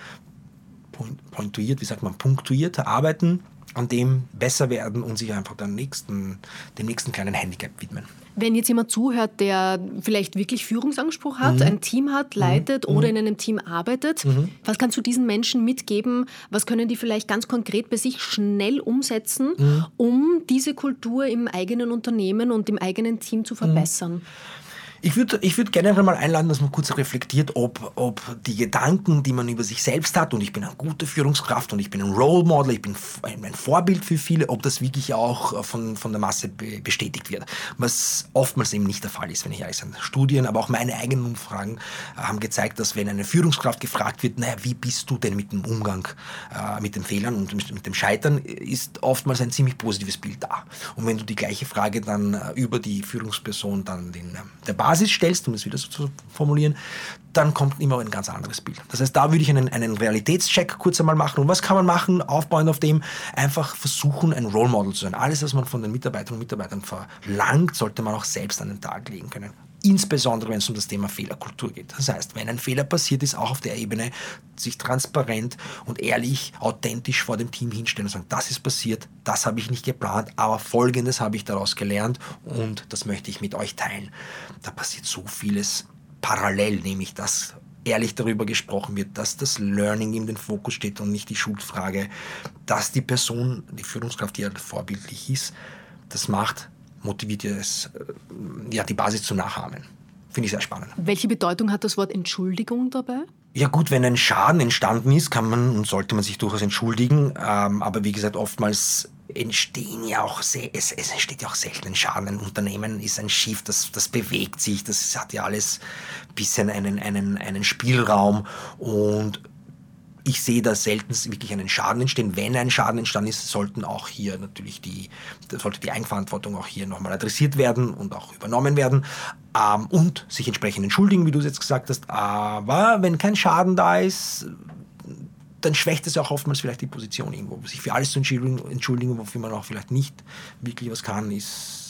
pointuiert, wie sagt man, punktuiert arbeiten, an dem besser werden und sich einfach dem nächsten, dem nächsten kleinen Handicap widmen. Wenn jetzt jemand zuhört, der vielleicht wirklich Führungsanspruch hat, mhm. ein Team hat, mhm. leitet mhm. oder in einem Team arbeitet, mhm. was kannst du diesen Menschen mitgeben? Was können die vielleicht ganz konkret bei sich schnell umsetzen, mhm. um diese Kultur im eigenen Unternehmen und im eigenen Team zu verbessern? Ich würde ich würd generell mal einladen, dass man kurz reflektiert, ob, ob die Gedanken, die man über sich selbst hat, und ich bin eine gute Führungskraft und ich bin ein Role Model, ich bin ein Vorbild für viele, ob das wirklich auch von, von der Masse bestätigt wird. Was oftmals eben nicht der Fall ist, wenn ich ehrlich bin. Studien, aber auch meine eigenen Umfragen haben gezeigt, dass wenn eine Führungskraft gefragt wird, naja, wie bist du denn mit dem Umgang äh, mit den Fehlern und mit dem Scheitern, ist oftmals ein ziemlich positives Bild da. Und wenn du die gleiche Frage dann äh, über die Führungsperson dann den, der Basis stellst, um es wieder so zu formulieren, dann kommt immer ein ganz anderes Bild. Das heißt, da würde ich einen, einen Realitätscheck kurz einmal machen. Und was kann man machen? Aufbauend auf dem einfach versuchen, ein Role Model zu sein. Alles, was man von den Mitarbeiterinnen und Mitarbeitern verlangt, sollte man auch selbst an den Tag legen können insbesondere wenn es um das Thema Fehlerkultur geht. Das heißt, wenn ein Fehler passiert ist, auch auf der Ebene, sich transparent und ehrlich, authentisch vor dem Team hinstellen und sagen, das ist passiert, das habe ich nicht geplant, aber Folgendes habe ich daraus gelernt und das möchte ich mit euch teilen. Da passiert so vieles parallel, nämlich dass ehrlich darüber gesprochen wird, dass das Learning in den Fokus steht und nicht die Schuldfrage, dass die Person, die Führungskraft, die ja vorbildlich ist, das macht, motiviert es, äh, ja, die Basis zu nachahmen. Finde ich sehr spannend. Welche Bedeutung hat das Wort Entschuldigung dabei? Ja gut, wenn ein Schaden entstanden ist, kann man und sollte man sich durchaus entschuldigen. Ähm, aber wie gesagt, oftmals entstehen ja auch sehr, es, es entsteht ja auch selten ein Schaden. Ein Unternehmen ist ein Schiff, das, das bewegt sich, das hat ja alles ein bisschen einen, einen, einen Spielraum und ich sehe da selten wirklich einen Schaden entstehen. Wenn ein Schaden entstanden ist, sollten auch hier natürlich die, sollte die Eigenverantwortung auch hier nochmal adressiert werden und auch übernommen werden ähm, und sich entsprechend entschuldigen, wie du es jetzt gesagt hast. Aber wenn kein Schaden da ist, dann schwächt es ja auch oftmals vielleicht die Position irgendwo. Sich für alles zu entschuldigen, wofür man auch vielleicht nicht wirklich was kann, ist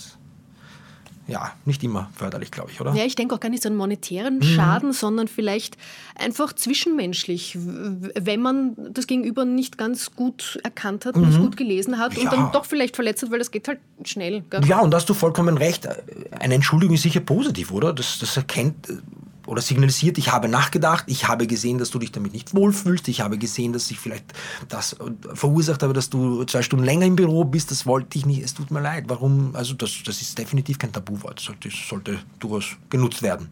ja, nicht immer förderlich, glaube ich, oder? Ja, ich denke auch gar nicht so einen monetären mhm. Schaden, sondern vielleicht einfach zwischenmenschlich, wenn man das Gegenüber nicht ganz gut erkannt hat, mhm. nicht gut gelesen hat ja. und dann doch vielleicht verletzt hat, weil das geht halt schnell. Gell? Ja, und da hast du vollkommen recht. Eine Entschuldigung ist sicher positiv, oder? Das, das erkennt oder signalisiert, ich habe nachgedacht, ich habe gesehen, dass du dich damit nicht wohlfühlst, ich habe gesehen, dass ich vielleicht das verursacht habe, dass du zwei Stunden länger im Büro bist, das wollte ich nicht, es tut mir leid. Warum? Also das, das ist definitiv kein Tabuwort, das sollte durchaus genutzt werden.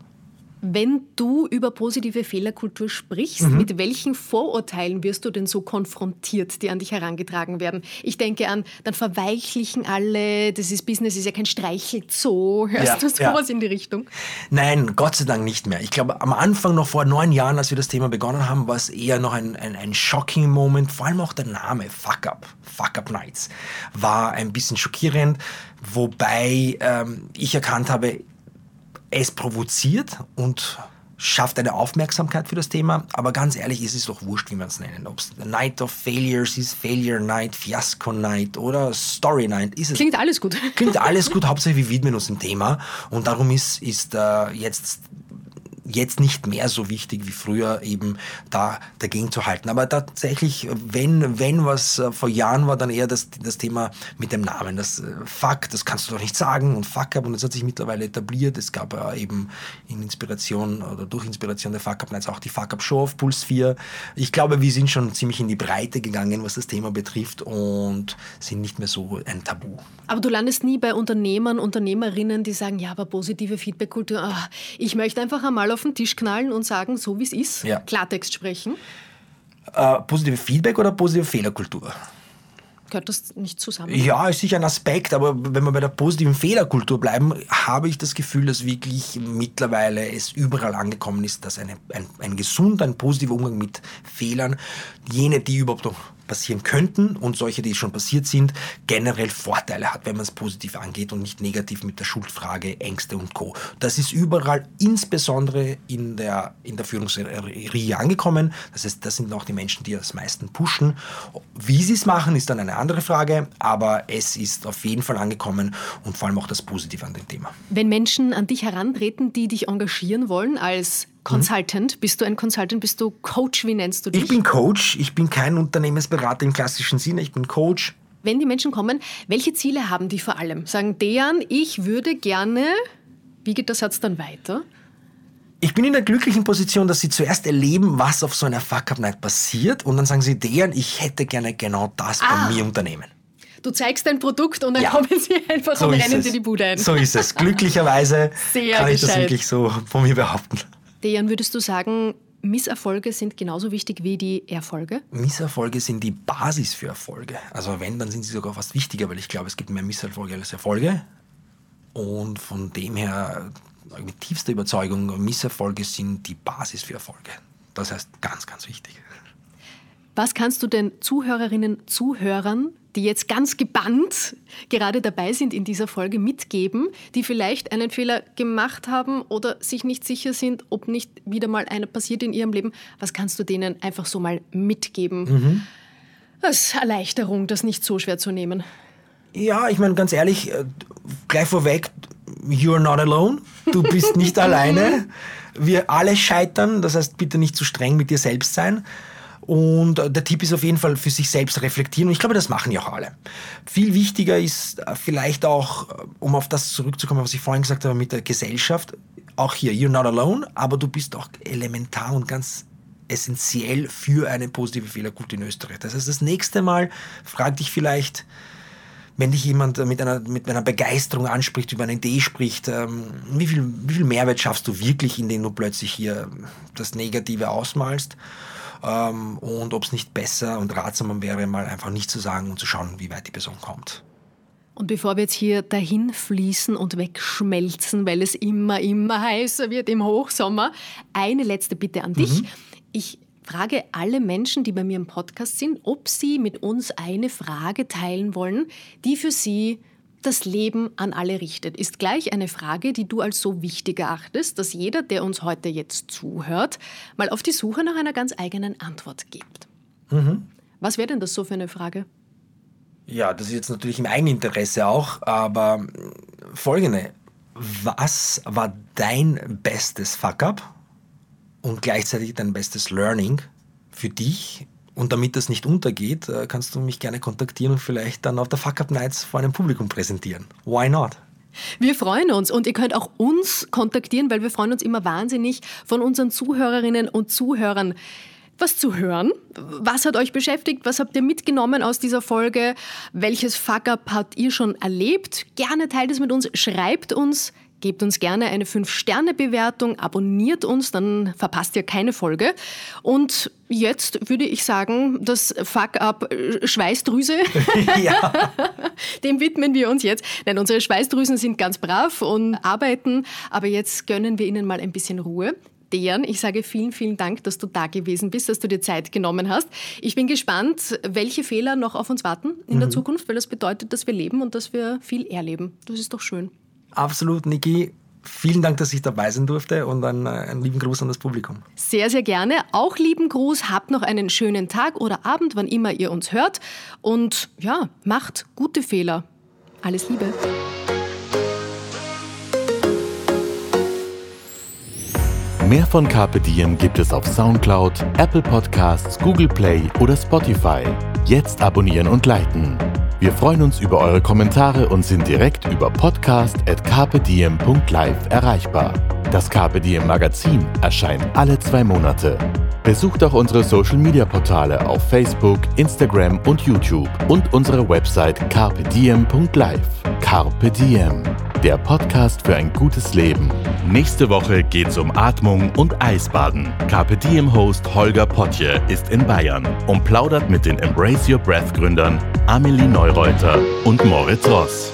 Wenn du über positive Fehlerkultur sprichst, mhm. mit welchen Vorurteilen wirst du denn so konfrontiert, die an dich herangetragen werden? Ich denke an, dann verweichlichen alle, das ist Business, ist ja kein Streichelzoo. Hörst ja, du sowas ja. in die Richtung? Nein, Gott sei Dank nicht mehr. Ich glaube, am Anfang, noch vor neun Jahren, als wir das Thema begonnen haben, war es eher noch ein, ein, ein shocking Moment. Vor allem auch der Name, Fuck Up, Fuck Up Nights, war ein bisschen schockierend. Wobei ähm, ich erkannt habe, es provoziert und schafft eine Aufmerksamkeit für das Thema, aber ganz ehrlich, ist es doch wurscht, wie man es nennen. Ob es Night of Failures ist, Failure Night, Fiasco Night oder Story Night, ist es. Klingt alles gut. Klingt alles gut, hauptsächlich wir widmen uns dem Thema und darum ist, ist äh, jetzt jetzt nicht mehr so wichtig wie früher, eben da dagegen zu halten. Aber tatsächlich, wenn, wenn was äh, vor Jahren war, dann eher das, das Thema mit dem Namen. Das äh, Fuck, das kannst du doch nicht sagen und Fuck Up und das hat sich mittlerweile etabliert. Es gab ja eben in Inspiration oder durch Inspiration der Fuck Up Nights auch die Fuck Up Show auf Puls 4. Ich glaube, wir sind schon ziemlich in die Breite gegangen, was das Thema betrifft und sind nicht mehr so ein Tabu. Aber du landest nie bei Unternehmern, Unternehmerinnen, die sagen, ja, aber positive Feedback-Kultur, ah, ich möchte einfach einmal auf den Tisch knallen und sagen, so wie es ist, ja. Klartext sprechen? Äh, positive Feedback oder positive Fehlerkultur? Gehört das nicht zusammen? Ja, ist sicher ein Aspekt, aber wenn wir bei der positiven Fehlerkultur bleiben, habe ich das Gefühl, dass wirklich mittlerweile es überall angekommen ist, dass eine, ein, ein gesunder, ein positiver Umgang mit Fehlern, jene, die überhaupt noch passieren könnten und solche, die schon passiert sind, generell Vorteile hat, wenn man es positiv angeht und nicht negativ mit der Schuldfrage, Ängste und Co. Das ist überall, insbesondere in der, in der Führungsriege angekommen. Das heißt, das sind auch die Menschen, die das meisten pushen. Wie sie es machen, ist dann eine andere Frage, aber es ist auf jeden Fall angekommen und vor allem auch das Positive an dem Thema. Wenn Menschen an dich herantreten, die dich engagieren wollen als Consultant. Bist du ein Consultant? Bist du Coach? Wie nennst du dich? Ich bin Coach. Ich bin kein Unternehmensberater im klassischen Sinne. Ich bin Coach. Wenn die Menschen kommen, welche Ziele haben die vor allem? Sagen Dejan, ich würde gerne. Wie geht der Satz dann weiter? Ich bin in der glücklichen Position, dass sie zuerst erleben, was auf so einer Fuck-Up-Night passiert und dann sagen sie, Dejan, ich hätte gerne genau das ah. bei mir unternehmen. Du zeigst dein Produkt und dann ja. kommen sie einfach so und rennen dir die Bude ein. So ist es. Glücklicherweise Sehr kann gescheit. ich das wirklich so von mir behaupten. Dejan, würdest du sagen, Misserfolge sind genauso wichtig wie die Erfolge? Misserfolge sind die Basis für Erfolge. Also wenn, dann sind sie sogar fast wichtiger, weil ich glaube, es gibt mehr Misserfolge als Erfolge. Und von dem her, mit tiefster Überzeugung, Misserfolge sind die Basis für Erfolge. Das heißt, ganz, ganz wichtig. Was kannst du den Zuhörerinnen, Zuhörern die jetzt ganz gebannt gerade dabei sind in dieser Folge, mitgeben, die vielleicht einen Fehler gemacht haben oder sich nicht sicher sind, ob nicht wieder mal einer passiert in ihrem Leben? Was kannst du denen einfach so mal mitgeben? Mhm. Als Erleichterung, das nicht so schwer zu nehmen. Ja, ich meine, ganz ehrlich, äh, gleich vorweg, you're not alone. Du bist nicht <laughs> alleine. Wir alle scheitern, das heißt, bitte nicht zu streng mit dir selbst sein. Und äh, der Tipp ist auf jeden Fall für sich selbst reflektieren. Und ich glaube, das machen ja auch alle. Viel wichtiger ist äh, vielleicht auch, um auf das zurückzukommen, was ich vorhin gesagt habe mit der Gesellschaft, auch hier, you're not alone, aber du bist auch elementar und ganz essentiell für eine positive Fehlerkultur in Österreich. Das heißt, das nächste Mal frag dich vielleicht, wenn dich jemand mit einer, mit einer Begeisterung anspricht, über eine Idee spricht, ähm, wie, viel, wie viel Mehrwert schaffst du wirklich, indem du plötzlich hier das Negative ausmalst? Ähm, und ob es nicht besser und ratsamer wäre, mal einfach nicht zu sagen und zu schauen, wie weit die Person kommt. Und bevor wir jetzt hier dahin fließen und wegschmelzen, weil es immer, immer heißer wird im Hochsommer, eine letzte Bitte an dich. Mhm. Ich frage alle Menschen, die bei mir im Podcast sind, ob sie mit uns eine Frage teilen wollen, die für sie das Leben an alle richtet. Ist gleich eine Frage, die du als so wichtig erachtest, dass jeder, der uns heute jetzt zuhört, mal auf die Suche nach einer ganz eigenen Antwort gibt. Mhm. Was wäre denn das so für eine Frage? Ja, das ist jetzt natürlich im Eigeninteresse auch, aber folgende. Was war dein bestes Fuck-up und gleichzeitig dein bestes Learning für dich. Und damit das nicht untergeht, äh, kannst du mich gerne kontaktieren und vielleicht dann auf der Fuck Up Nights vor einem Publikum präsentieren. Why not? Wir freuen uns und ihr könnt auch uns kontaktieren, weil wir freuen uns immer wahnsinnig von unseren Zuhörerinnen und Zuhörern was zu hören. Was hat euch beschäftigt? Was habt ihr mitgenommen aus dieser Folge? Welches Fuck-up habt ihr schon erlebt? Gerne teilt es mit uns, schreibt uns Gebt uns gerne eine 5-Sterne-Bewertung, abonniert uns, dann verpasst ihr keine Folge. Und jetzt würde ich sagen, das Fuck-up äh, Schweißdrüse, <laughs> ja. <laughs> dem widmen wir uns jetzt. Nein, unsere Schweißdrüsen sind ganz brav und arbeiten, aber jetzt gönnen wir ihnen mal ein bisschen Ruhe. Dejan, ich sage vielen, vielen Dank, dass du da gewesen bist, dass du dir Zeit genommen hast. Ich bin gespannt, welche Fehler noch auf uns warten in mhm. der Zukunft, weil das bedeutet, dass wir leben und dass wir viel erleben. Das ist doch schön. Absolut, Niki. Vielen Dank, dass ich dabei sein durfte und einen, einen, lieben Gruß an das Publikum. Sehr, sehr gerne. Auch lieben Gruß. Habt noch einen schönen Tag oder Abend, wann immer ihr uns hört. Und ja, macht gute Fehler. Alles Liebe. Mehr von Carpe Diem gibt es auf Soundcloud, Apple Podcasts, Google Play oder Spotify. Jetzt abonnieren und liken. Wir freuen uns über eure Kommentare und sind direkt über podcast.kpdm.live erreichbar. Das Diem Magazin erscheint alle zwei Monate. Besucht auch unsere Social Media Portale auf Facebook, Instagram und YouTube und unsere Website carpediem.live. Carpe Diem, der Podcast für ein gutes Leben. Nächste Woche geht's um Atmung und Eisbaden. Carpe Diem Host Holger Potje ist in Bayern und plaudert mit den Embrace Your Breath Gründern Amelie Neureuter und Moritz Ross.